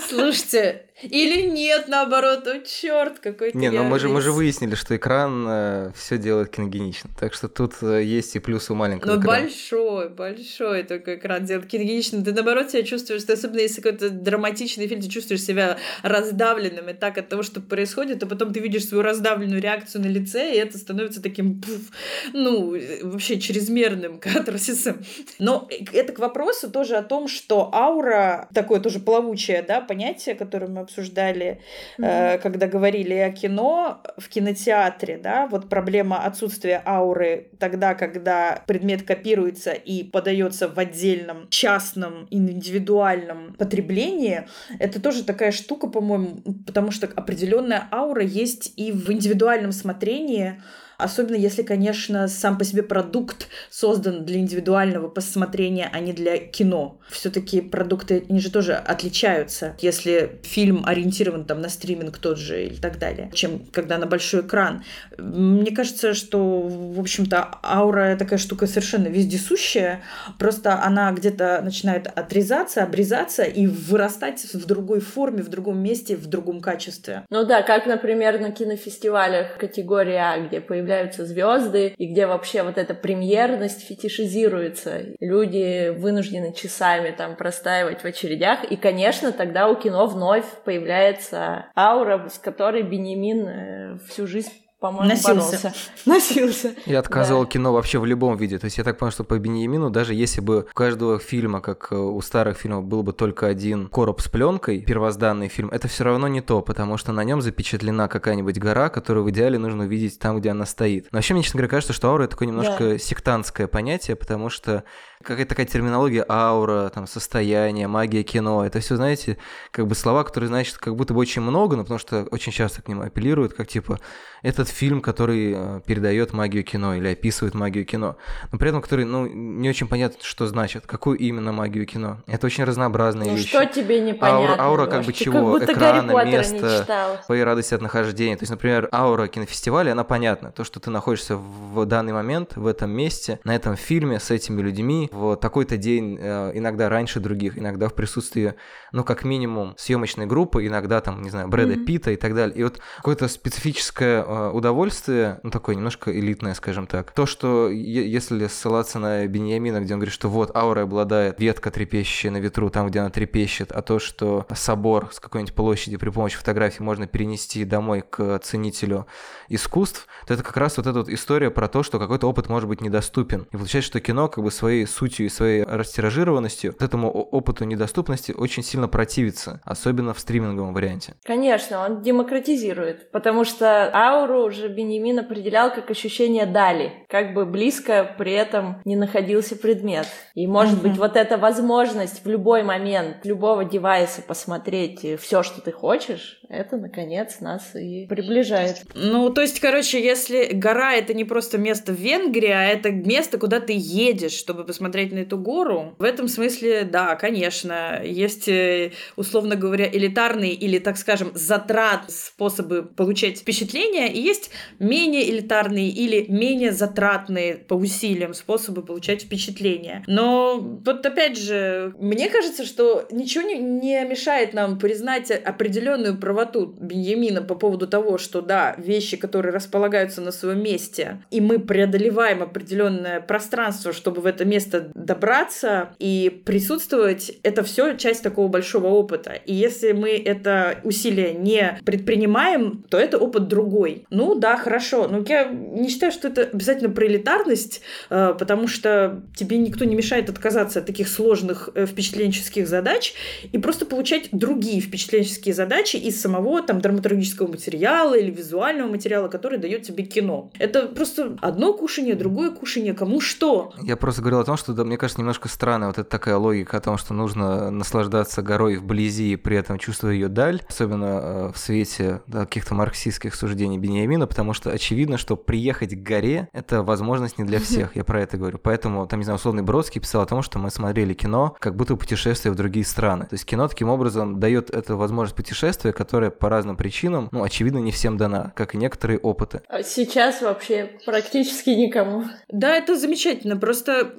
Слушайте, или нет, наоборот, о черт, какой Не, ну мы же, мы же выяснили, что экран э, все делает киногенично. Так что тут э, есть и плюсы у маленького Но экрана. большой, большой такой экран делает киногенично. Ты наоборот себя чувствуешь, ты, особенно если какой-то драматичный фильм, ты чувствуешь себя раздавленным и так от того, что происходит, а потом ты видишь свою раздавленную реакцию на лице, и это становится таким, пуф, ну, вообще чрезмерным катарсисом. Но это к вопросу тоже о том, что аура, такое тоже плавучее, да, понятие, которое мы обсуждали, mm-hmm. когда говорили о кино в кинотеатре, да, вот проблема отсутствия ауры тогда, когда предмет копируется и подается в отдельном частном индивидуальном потреблении, это тоже такая штука, по-моему, потому что определенная аура есть и в индивидуальном смотрении, Особенно если, конечно, сам по себе продукт создан для индивидуального посмотрения, а не для кино. Все-таки продукты, они же тоже отличаются, если фильм ориентирован там на стриминг тот же или так далее, чем когда на большой экран. Мне кажется, что, в общем-то, аура такая штука совершенно вездесущая, просто она где-то начинает отрезаться, обрезаться и вырастать в другой форме, в другом месте, в другом качестве. Ну да, как, например, на кинофестивалях категории А, где появляется появляются звезды, и где вообще вот эта премьерность фетишизируется. Люди вынуждены часами там простаивать в очередях, и, конечно, тогда у кино вновь появляется аура, с которой Бенемин э, всю жизнь по-моему, Носился. боролся. Носился. Я отказывал Да. кино вообще в любом виде. То есть я так понял, что по Беньямину, даже если бы у каждого фильма, как э, у старых фильмов, был бы только один короб с пленкой, первозданный фильм, это все равно не то, потому что на нем запечатлена какая-нибудь гора, которую в идеале нужно увидеть там, где она стоит. Но вообще, мне, честно говоря, кажется, что аура это такое немножко сектантское понятие, потому что какая-то такая терминология аура, там, состояние, магия кино, это все, знаете, как бы слова, которые значат как будто бы очень много, но потому что очень часто к ним апеллируют, как типа этот фильм, который э, передает магию кино или описывает магию кино, но при этом который, ну, не очень понятно, что значит, какую именно магию кино. Это очень разнообразные Ну вещи. что тебе непонятно? Аура, аура как бы? Ты чего? Как Экрана, места, твоей радости от нахождения. То есть, например, аура кинофестиваля, она понятна. То, что ты находишься в данный момент, в этом месте, на этом фильме, с этими людьми, в такой-то день, э, иногда раньше других, иногда в присутствии, ну, как минимум, съемочной группы, иногда там, не знаю, Брэда Мгм. Питта и так далее. И вот какое-то специфическое э, удовольствие, ну, такое немножко элитное, скажем так. То, что если ссылаться на Беньямина, где он говорит, что вот аура обладает ветка, трепещущая на ветру, там, где она трепещет, а то, что собор с какой-нибудь площади при помощи фотографии можно перенести домой к ценителю искусств, то это как раз вот эта вот история про то, что какой-то опыт может быть недоступен. И получается, что кино как бы своей сутью и своей растиражированностью вот этому опыту недоступности очень сильно противится, особенно в стриминговом варианте. Конечно, он демократизирует, потому что ауру уже Бенемин определял как ощущение дали, как бы близко при этом не находился предмет. И может быть вот эта возможность в любой момент любого девайса посмотреть все, что ты хочешь, это наконец нас и приближает. Ну, то есть, короче, если гора это не просто место в Венгрии, а это место, куда ты едешь, чтобы посмотреть на эту гору, в этом смысле, да, конечно, есть, э, условно говоря, элитарные или, так скажем, затрат способы получать впечатления, и есть менее элитарные или менее затратные по усилиям способы получать впечатления. Но вот опять же, мне кажется, что ничего не, не мешает нам признать определенную правоту Беньямина по поводу того, что да, вещи, которые располагаются на своем месте, и мы преодолеваем определенное пространство, чтобы в это место добраться и присутствовать, это все часть такого большого опыта. И если мы это усилие не предпринимаем, то это опыт другой. Ну да, хорошо. Но я не считаю, что это обязательно про элитарность, э, потому что тебе никто не мешает отказаться от таких сложных э, впечатленческих задач и просто получать другие впечатленческие задачи из самого там драматургического материала или визуального материала, который дает тебе кино. Это просто одно кушание, другое кушание, кому что. Я просто говорил о том, что, да, мне кажется, немножко странная вот эта такая логика о том, что нужно наслаждаться горой вблизи и при этом чувствуя ее даль, особенно э, в свете да, каких-то марксистских суждений Бениамина, потому что очевидно, что приехать к горе – это возможность не для всех, я про это говорю. Поэтому, там, не знаю, условный Бродский писал о том, что мы смотрели кино как будто путешествие в другие страны. То есть кино таким образом дает эту возможность путешествия, которая по разным причинам, ну, очевидно, не всем дана, как и некоторые опыты. А сейчас вообще практически никому. Да, это замечательно. Просто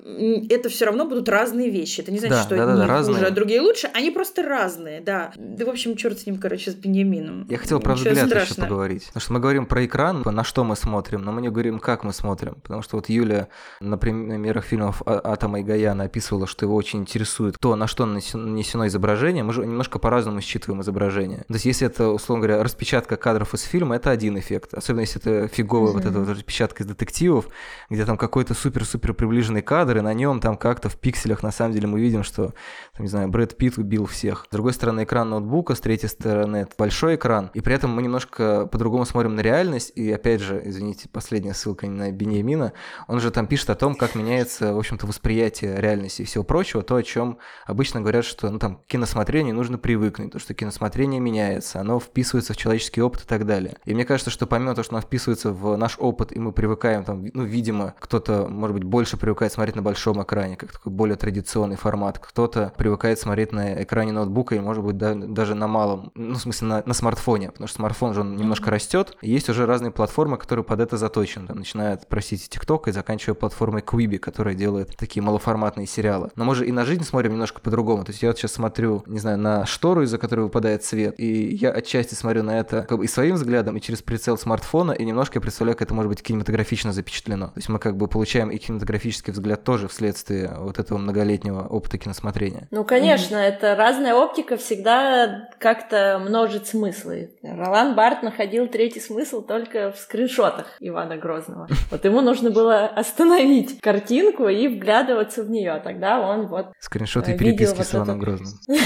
это все равно будут разные вещи. Это не значит, Да, что да-да-да, одни хуже, разные. а другие лучше. Они просто разные, да. Да, в общем, черт с ним, короче, с Беньямином. Я хотел про Ничего взгляд еще поговорить. Потому что мы говорим про экран, на что мы смотрим, но мы не говорим, как мы смотрим. Потому что вот Юля на примерах фильмов А- Атома и Гаяна описывала, что его очень интересует то, на что нанесено изображение. Мы же немножко по-разному считываем изображение. То есть, если это, условно говоря, распечатка кадров из фильма, это один эффект. Особенно если это фиговая вот эта вот распечатка из детективов, где там какой-то супер-супер приближенный кадр, и на нем там как-то в пикселях на самом деле мы видим, что, там, не знаю, Брэд Питт убил всех. С другой стороны, экран ноутбука, с третьей стороны, это большой экран, и при этом мы немножко по-другому смотрим на реальность, и опять же, извините, последняя ссылка на Беньямина, он же там пишет о том, как меняется, в общем-то, восприятие реальности и всего прочего, то, о чем обычно говорят, что, ну, там, к киносмотрению нужно привыкнуть, то, что киносмотрение меняется, оно вписывается в человеческий опыт и так далее. И мне кажется, что помимо того, что оно вписывается в наш опыт, и мы привыкаем, там, ну, видимо, кто-то, может быть, больше привыкает смотреть на большом экране, как такой более традиционный формат, кто-то привыкает смотреть на экране ноутбука и, может быть, да- даже на малом, ну, в смысле, на, на смартфоне, потому что смартфон же он немножко растет, и есть уже разные платформы, которые под это заточены, там, начиная от, простите, TikTok и заканчивая платформой Quibi, которая делает такие малоформатные сериалы. Но мы же и на жизнь смотрим немножко по-другому, то есть я вот сейчас смотрю, не знаю, на штору, из-за которой выпадает свет, и я отчасти смотрю на это как бы и своим взглядом, и через прицел смартфона, и немножко я представляю, как это может быть кинематографично запечатлено. То есть мы как бы получаем и кинематографический взгляд тоже в вследствие вот этого многолетнего опыта киносмотрения. Ну, конечно, mm-hmm. это разная оптика всегда как-то множит смыслы. Ролан Барт находил третий смысл только в скриншотах Ивана Грозного. Вот ему нужно было остановить картинку и вглядываться в нее. Тогда он вот Скриншоты переписки с Иваном Грозным.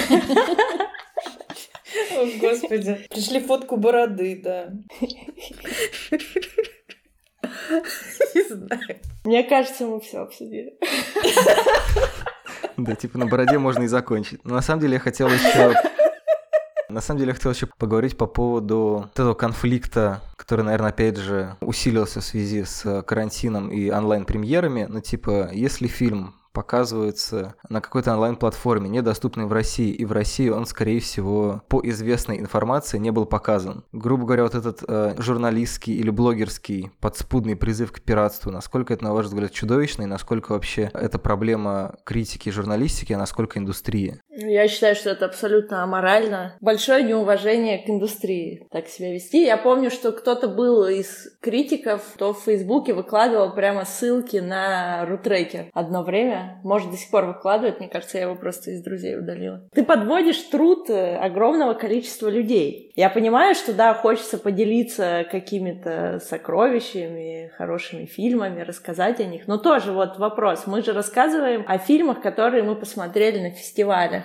О, Господи. Пришли фотку бороды, да. Не знаю. Мне кажется, мы все обсудили. Да, типа на бороде можно и закончить. Но на самом деле я хотел еще на самом деле, я хотел еще поговорить по поводу этого конфликта, который, наверное, опять же усилился в связи с карантином и онлайн-премьерами. Ну, типа, если фильм показывается на какой-то онлайн-платформе, недоступной в России, и в России он, скорее всего, по известной информации не был показан. Грубо говоря, вот этот э, журналистский или блогерский подспудный призыв к пиратству, насколько это, на ваш взгляд, чудовищно, и насколько вообще это проблема критики журналистики, а насколько индустрии? Я считаю, что это абсолютно аморально. Большое неуважение к индустрии так себя вести. Я помню, что кто-то был из критиков, кто в Фейсбуке выкладывал прямо ссылки на рутрекер одно время, может, до сих пор выкладывает. Мне кажется, я его просто из друзей удалила. Ты подводишь труд э, огромного количества людей. Я понимаю, что, да, хочется поделиться какими-то сокровищами, хорошими фильмами, рассказать о них. Но тоже вот вопрос. Мы же рассказываем о фильмах, которые мы посмотрели на фестивалях.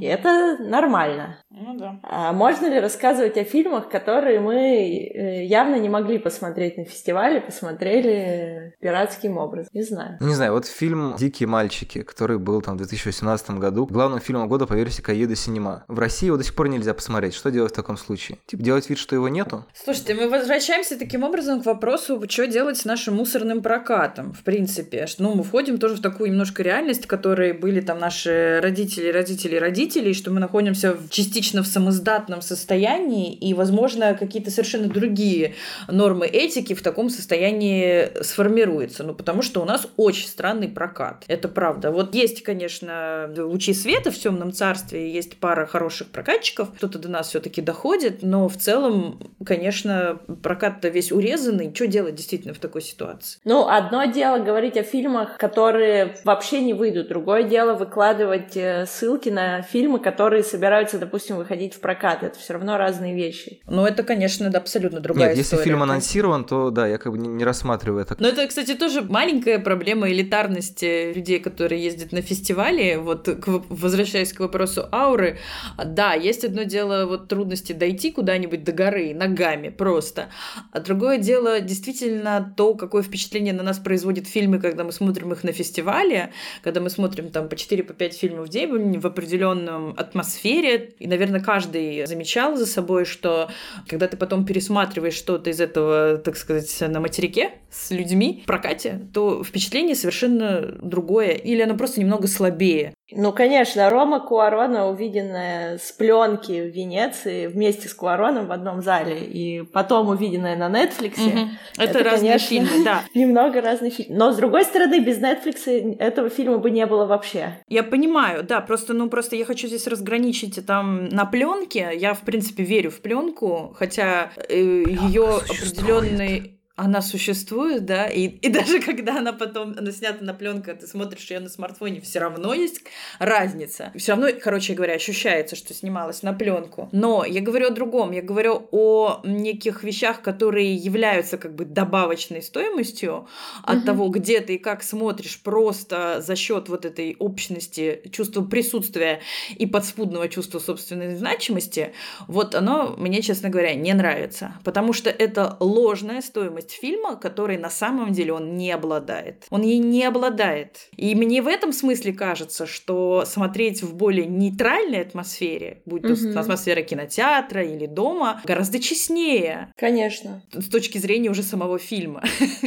И это нормально. Ну да. А можно ли рассказывать о фильмах, которые мы э, явно не могли посмотреть на фестивале, посмотрели пиратским образом? Не знаю. Не знаю, вот фильм «Дикие мальчики», который был там в 2018 году, главным фильмом года по версии Каеда Синема. В России его до сих пор нельзя посмотреть. Что делать в таком случае? Типа делать вид, что его нету? Слушайте, мы возвращаемся таким образом к вопросу, что делать с нашим мусорным прокатом, в принципе. Ну, мы входим тоже в такую немножко реальность, в которой были там наши родители, родители, родители, родителей, что мы находимся частично в самоздатном состоянии, и, возможно, какие-то совершенно другие нормы этики в таком состоянии сформируются. Ну, потому что у нас очень странный прокат. Это правда. Вот есть, конечно, лучи света в темном царстве, есть пара хороших прокатчиков, кто-то до нас все-таки доходит, но в целом, конечно, прокат-то весь урезанный. Что делать действительно в такой ситуации? Ну, одно дело говорить о фильмах, которые вообще не выйдут, другое дело выкладывать э, ссылки на фильмы, которые собираются, допустим, выходить в прокат. Это все равно разные вещи. Ну, это, конечно, да, абсолютно другая Нет, история. если фильм анонсирован, то да, я как бы не, не рассматриваю это. Но это, кстати, тоже маленькая проблема элитарности людей, которые ездят на фестивали. Вот к, возвращаясь к вопросу ауры, да, есть одно дело вот трудности дойти куда-нибудь до горы ногами просто, а другое дело действительно то, какое впечатление на нас производят фильмы, когда мы смотрим их на фестивале, когда мы смотрим там по 4-5 по фильмов в день в определенном определенном атмосфере. И, наверное, каждый замечал за собой, что когда ты потом пересматриваешь что-то из этого, так сказать, на материке с людьми в прокате, то впечатление совершенно другое. Или оно просто немного слабее. Ну, конечно, Рома Куарона, увиденная с пленки в Венеции вместе с Куароном в одном зале, и потом увиденная на Нетфликсе. Угу. Это, это разные конечно, фильмы, да. Немного разных фильмов. Но, с другой стороны, без Нетфликса этого фильма бы не было вообще. Я понимаю, да, просто, ну, просто я хочу здесь разграничить там на пленке. Я, в принципе, верю в пленку, хотя э, ее определенный она существует, да, и, и даже когда она потом, она снята на пленку, ты смотришь ее на смартфоне, все равно есть разница. Все равно, короче говоря, ощущается, что снималась на пленку. Но я говорю о другом, я говорю о неких вещах, которые являются как бы добавочной стоимостью от угу. того, где ты и как смотришь, просто за счет вот этой общности, чувства присутствия и подспудного чувства собственной значимости, вот оно мне, честно говоря, не нравится, потому что это ложная стоимость ценность фильма, который на самом деле он не обладает. Он ей не обладает. И мне в этом смысле кажется, что смотреть в более нейтральной атмосфере, будь то угу. атмосфера кинотеатра или дома, гораздо честнее. Конечно. С точки зрения уже самого фильма.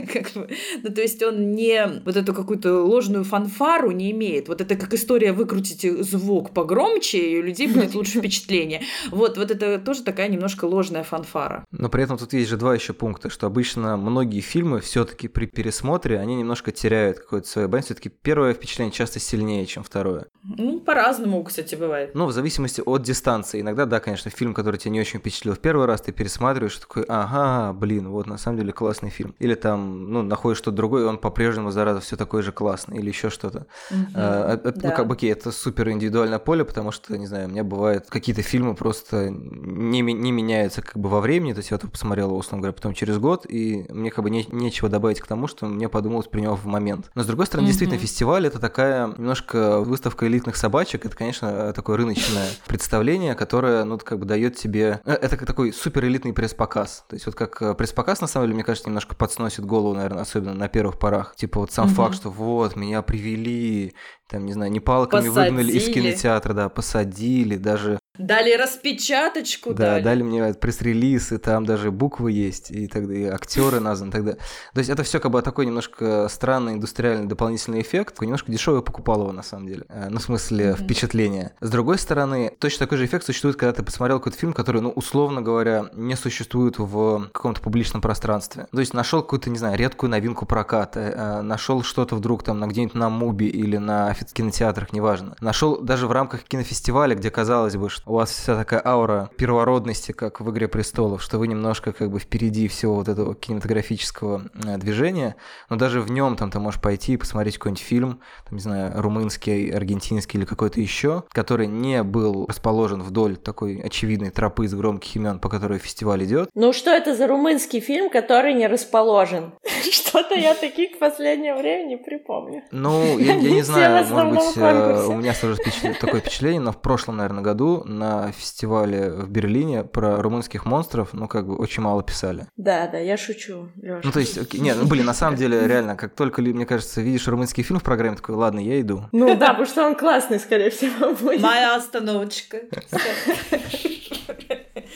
ну, то есть он не вот эту какую-то ложную фанфару не имеет. Вот это как история выкрутить звук погромче, и у людей будет лучше впечатление. Вот, вот это тоже такая немножко ложная фанфара. Но при этом тут есть же два еще пункта, что обычно конечно, многие фильмы все-таки при пересмотре, они немножко теряют какое-то свое бренд. Все-таки первое впечатление часто сильнее, чем второе. Ну, по-разному, кстати, бывает. Ну, в зависимости от дистанции. Иногда, да, конечно, фильм, который тебя не очень впечатлил в первый раз, ты пересматриваешь, такой, ага, блин, вот на самом деле классный фильм. Или там, ну, находишь что-то другое, и он по-прежнему, зараза, все такой же классный, или еще что-то. Угу, а, это, да. Ну, как бы, окей, это супер индивидуальное поле, потому что, не знаю, у меня бывают какие-то фильмы просто не, не меняются как бы во времени, то есть я вот посмотрел, условно говоря, потом через год, и мне как бы не, нечего добавить к тому, что мне подумалось при него в момент. Но, с другой стороны, угу. действительно, фестиваль — это такая немножко выставка элитных собачек, это, конечно, такое рыночное представление, которое, ну, как бы дает тебе... Э, это как такой супер элитный пресс-показ. То есть вот как э, пресс-показ, на самом деле, мне кажется, немножко подсносит голову, наверное, особенно на первых порах. Типа вот сам угу. факт, что вот, меня привели, там, не знаю, не палками посадили. выгнали из кинотеатра, да, посадили, даже Дали распечаточку, да, дали. дали мне пресс-релиз, и там даже буквы есть, и тогда и актеры названы, тогда. То есть это все как бы такой немножко странный индустриальный дополнительный эффект, немножко дешевый покупал его на самом деле, э, ну в смысле mm-hmm. впечатление. С другой стороны, точно такой же эффект существует, когда ты посмотрел какой-то фильм, который, ну условно говоря, не существует в каком-то публичном пространстве. То есть нашел какую-то, не знаю, редкую новинку проката, э, нашел что-то вдруг там на где-нибудь на Муби или на кинотеатрах, неважно. Нашел даже в рамках кинофестиваля, где казалось бы, что у вас вся такая аура первородности, как в «Игре престолов», что вы немножко как бы впереди всего вот этого кинематографического э, движения, но даже в нем там ты можешь пойти и посмотреть какой-нибудь фильм, там, не знаю, румынский, аргентинский или какой-то еще, который не был расположен вдоль такой очевидной тропы из громких имен, по которой фестиваль идет. Ну что это за румынский фильм, который не расположен? Что-то я таких в последнее время не припомню. Ну, я, я не знаю, может быть, э, у меня сложилось такое впечатление, но в прошлом, наверное, году на фестивале в Берлине про румынских монстров, ну, как бы, очень мало писали. Да, да, я шучу, Лёша. Ну, то есть, нет, ну, блин, на самом деле, реально, как только, мне кажется, видишь румынский фильм в программе, такой, ладно, я иду. Ну, да, потому что он классный, скорее всего, будет. Моя остановочка.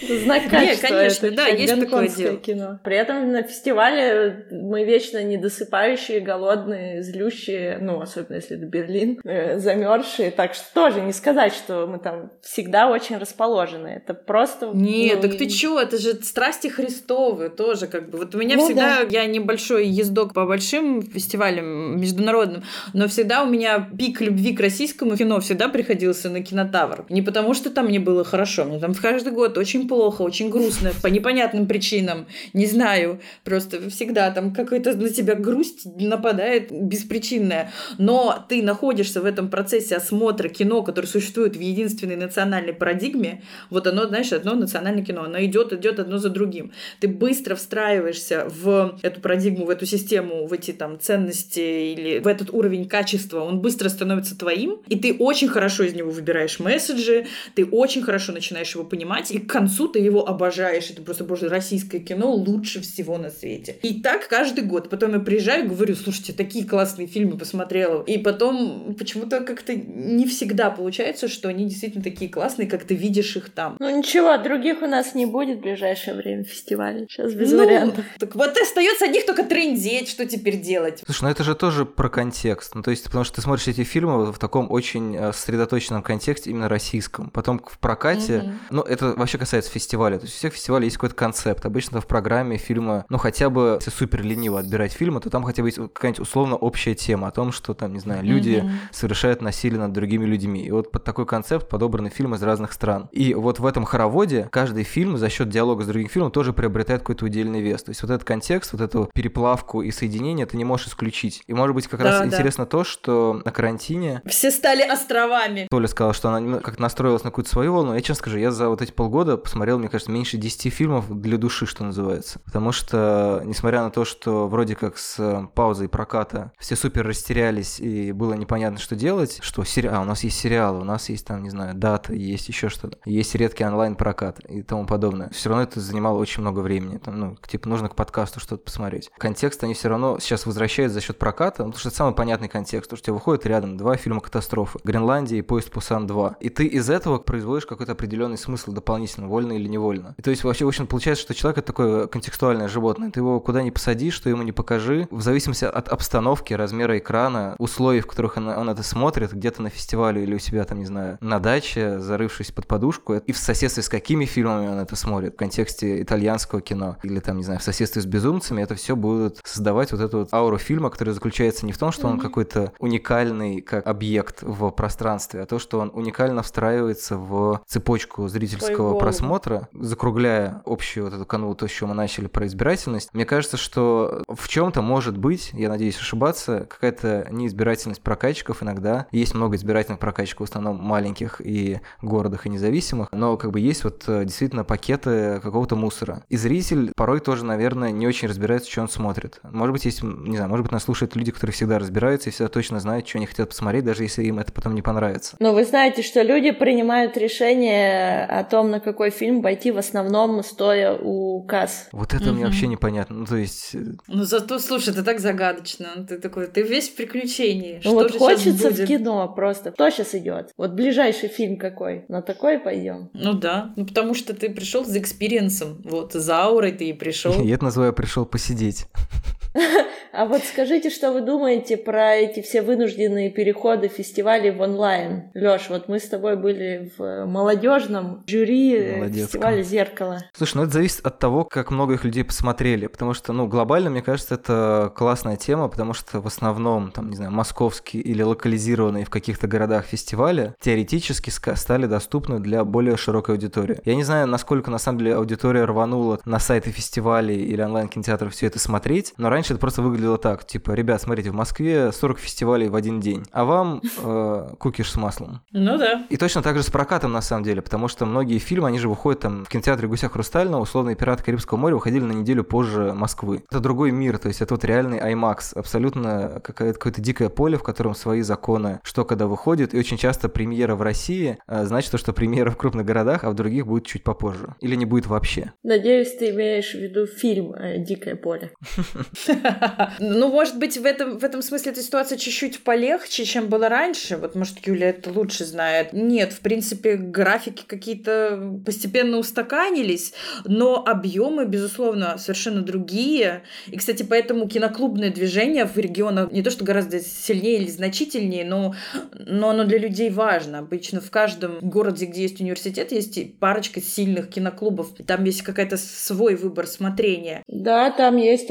Знак качества. Не, конечно, это да, есть такое дело. кино. При этом на фестивале мы вечно недосыпающие, голодные, злющие, ну, особенно если это Берлин, э, замерзшие. Так что тоже не сказать, что мы там всегда очень расположены. Это просто... Нет, ну, так ты чё, это же страсти Христовы тоже как бы. Вот у меня ну, всегда, да. я небольшой ездок по большим фестивалям международным, но всегда у меня пик любви к российскому кино всегда приходился на кинотавр. Не потому, что там мне было хорошо, мне там в каждый год очень плохо, очень грустно, по непонятным причинам, не знаю, просто всегда там какая-то на тебя грусть нападает беспричинная, но ты находишься в этом процессе осмотра кино, которое существует в единственной национальной парадигме, вот оно, знаешь, одно национальное кино, оно идет, идет одно за другим. Ты быстро встраиваешься в эту парадигму, в эту систему, в эти там ценности или в этот уровень качества, он быстро становится твоим, и ты очень хорошо из него выбираешь месседжи, ты очень хорошо начинаешь его понимать, и к концу ты его обожаешь. Это просто, боже, российское кино лучше всего на свете. И так каждый год. Потом я приезжаю и говорю, слушайте, такие классные фильмы посмотрела. И потом почему-то как-то не всегда получается, что они действительно такие классные, как ты видишь их там. Ну ничего, других у нас не будет в ближайшее время фестиваля. Сейчас без ну, вариантов. Так вот остается одних только трендеть, что теперь делать. Слушай, ну это же тоже про контекст. Ну то есть, потому что ты смотришь эти фильмы в таком очень э, сосредоточенном контексте, именно российском. Потом в прокате, mm-hmm. ну это вообще касается фестиваля. То есть у всех фестивалей есть какой-то концепт. Обычно в программе фильма, ну хотя бы, если супер лениво отбирать фильмы, то там хотя бы есть какая-нибудь условно общая тема о том, что там, не знаю, люди mm-hmm. совершают насилие над другими людьми. И вот под такой концепт подобраны фильмы из разных стран. И вот в этом хороводе каждый фильм за счет диалога с другим фильмом тоже приобретает какой-то удельный вес. То есть вот этот контекст, вот эту переплавку и соединение ты не можешь исключить. И может быть как да, раз да. интересно то, что на карантине... Все стали островами. Толя сказала, что она как настроилась на какую-то свою волну. Я честно скажу, я за вот эти полгода посмотрел мне кажется, меньше 10 фильмов для души, что называется. Потому что, несмотря на то, что вроде как с э, паузой проката все супер растерялись и было непонятно, что делать, что сериал, у нас есть сериалы, у нас есть там, не знаю, дата, есть еще что-то, есть редкий онлайн-прокат и тому подобное. Все равно это занимало очень много времени. Там, ну, типа, нужно к подкасту что-то посмотреть. Контекст они все равно сейчас возвращают за счет проката, потому что это самый понятный контекст, потому что у выходит рядом два фильма катастрофы. Гренландия и Поезд Пусан 2. И ты из этого производишь какой-то определенный смысл дополнительно. Вольно или невольно. И то есть вообще, в общем, получается, что человек это такое контекстуальное животное. Ты его куда ни посади, что ему не покажи, в зависимости от обстановки, размера экрана, условий, в которых он, он это смотрит, где-то на фестивале или у себя там, не знаю, на даче, зарывшись под подушку, и в соседстве с какими фильмами он это смотрит, в контексте итальянского кино, или там, не знаю, в соседстве с безумцами, это все будет создавать вот эту вот ауру фильма, которая заключается не в том, что он какой-то уникальный как объект в пространстве, а то, что он уникально встраивается в цепочку зрительского просмотра, закругляя общую вот эту канву, то, с чего мы начали про избирательность. Мне кажется, что в чем-то может быть, я надеюсь ошибаться, какая-то неизбирательность прокатчиков иногда. Есть много избирательных прокатчиков, в основном маленьких и городах и независимых, но как бы есть вот э, действительно пакеты какого-то мусора. И зритель порой тоже, наверное, не очень разбирается, что он смотрит. Может быть, есть, не знаю, может быть, нас слушают люди, которые всегда разбираются и всегда точно знают, что они хотят посмотреть, даже если им это потом не понравится. Но вы знаете, что люди принимают решение о том, на какой фильм пойти в основном стоя у касс. Вот это угу. мне вообще непонятно. Ну, то есть... Э, ну, зато, слушай, это так загадочно. Ты такой, ты весь в приключении. Ну, вот хочется в кино просто. Кто сейчас идет? Вот ближайший фильм какой? На такой пойдем? Ну да. Ну, потому что ты пришел за experience ом. Вот, за аурой ты и пришел. Я это называю пришел посидеть. А вот скажите, что вы думаете про эти все вынужденные переходы фестивалей в онлайн? Лёш, вот мы с тобой были в молодежном жюри Молодецком. фестиваля «Зеркало». Слушай, ну это зависит от того, как много их людей посмотрели, потому что, ну, глобально, мне кажется, это классная тема, потому что в основном, там, не знаю, московские или локализированные в каких-то городах фестивали теоретически стали доступны для более широкой аудитории. Я не знаю, насколько, на самом деле, аудитория рванула на сайты фестивалей или онлайн-кинотеатров все это смотреть, но раньше это просто выглядело так, типа, ребят, смотрите, в Москве 40 фестивалей в один день, а вам э, кукиш с маслом. Ну да. И точно так же с прокатом, на самом деле, потому что многие фильмы, они же выходят там в кинотеатре «Гуся Хрустального», условные «Пираты Карибского моря» выходили на неделю позже Москвы. Это другой мир, то есть это вот реальный IMAX, абсолютно какое-то дикое поле, в котором свои законы, что когда выходит, и очень часто премьера в России э, значит то, что премьера в крупных городах, а в других будет чуть попозже. Или не будет вообще. Надеюсь, ты имеешь в виду фильм э, «Дикое поле». Ну, может быть, в этом, в этом смысле эта ситуация чуть-чуть полегче, чем было раньше. Вот, может, Юля это лучше знает. Нет, в принципе, графики какие-то постепенно устаканились, но объемы, безусловно, совершенно другие. И, кстати, поэтому киноклубное движение в регионах не то, что гораздо сильнее или значительнее, но, но оно для людей важно. Обычно в каждом городе, где есть университет, есть парочка сильных киноклубов. Там есть какая-то свой выбор смотрения. Да, там есть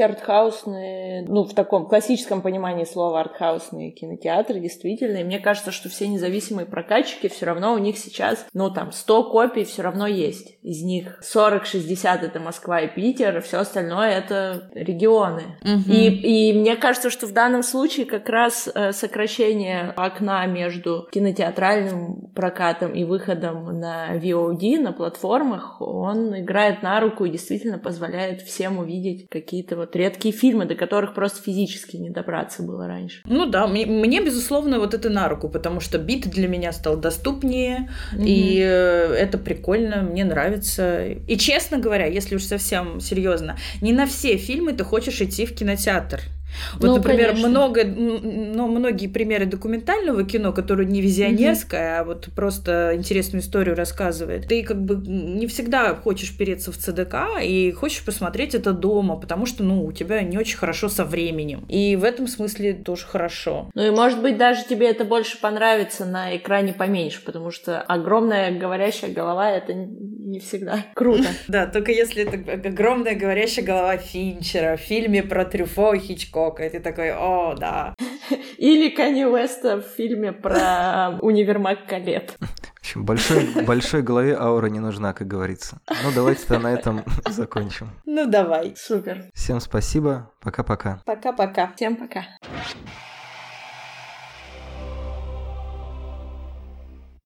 артхаусные ну, в таком классическом понимании слова артхаусные кинотеатры, действительно. И мне кажется, что все независимые прокатчики все равно у них сейчас, ну, там, 100 копий все равно есть. Из них 40-60 это Москва и Питер, все остальное это регионы. Угу. И, и мне кажется, что в данном случае как раз э, сокращение окна между кинотеатральным прокатом и выходом на VOD, на платформах, он играет на руку и действительно позволяет всем увидеть какие-то вот редкие фильмы, до которых которых просто физически не добраться было раньше. Ну да, мне, мне безусловно, вот это на руку, потому что бит для меня стал доступнее, mm-hmm. и э, это прикольно, мне нравится. И честно говоря, если уж совсем серьезно, не на все фильмы ты хочешь идти в кинотеатр. Вот, ну, например, конечно. много, но многие примеры документального кино, которое не визионерское, mm-hmm. а вот просто интересную историю рассказывает. Ты как бы не всегда хочешь переться в ЦДК и хочешь посмотреть это дома, потому что, ну, у тебя не очень хорошо со временем. И в этом смысле тоже хорошо. Ну и, может быть, даже тебе это больше понравится на экране поменьше, потому что огромная говорящая голова — это не всегда круто. Да, только если это огромная говорящая голова Финчера в фильме про Трюфо и Хичко Хичкока, и ты такой, о, да. Или Канни Уэста в фильме про универмаг Калет. В общем, большой, большой голове аура не нужна, как говорится. Ну, давайте-то на этом закончим. Ну, давай. Супер. Всем спасибо. Пока-пока. Пока-пока. Всем пока.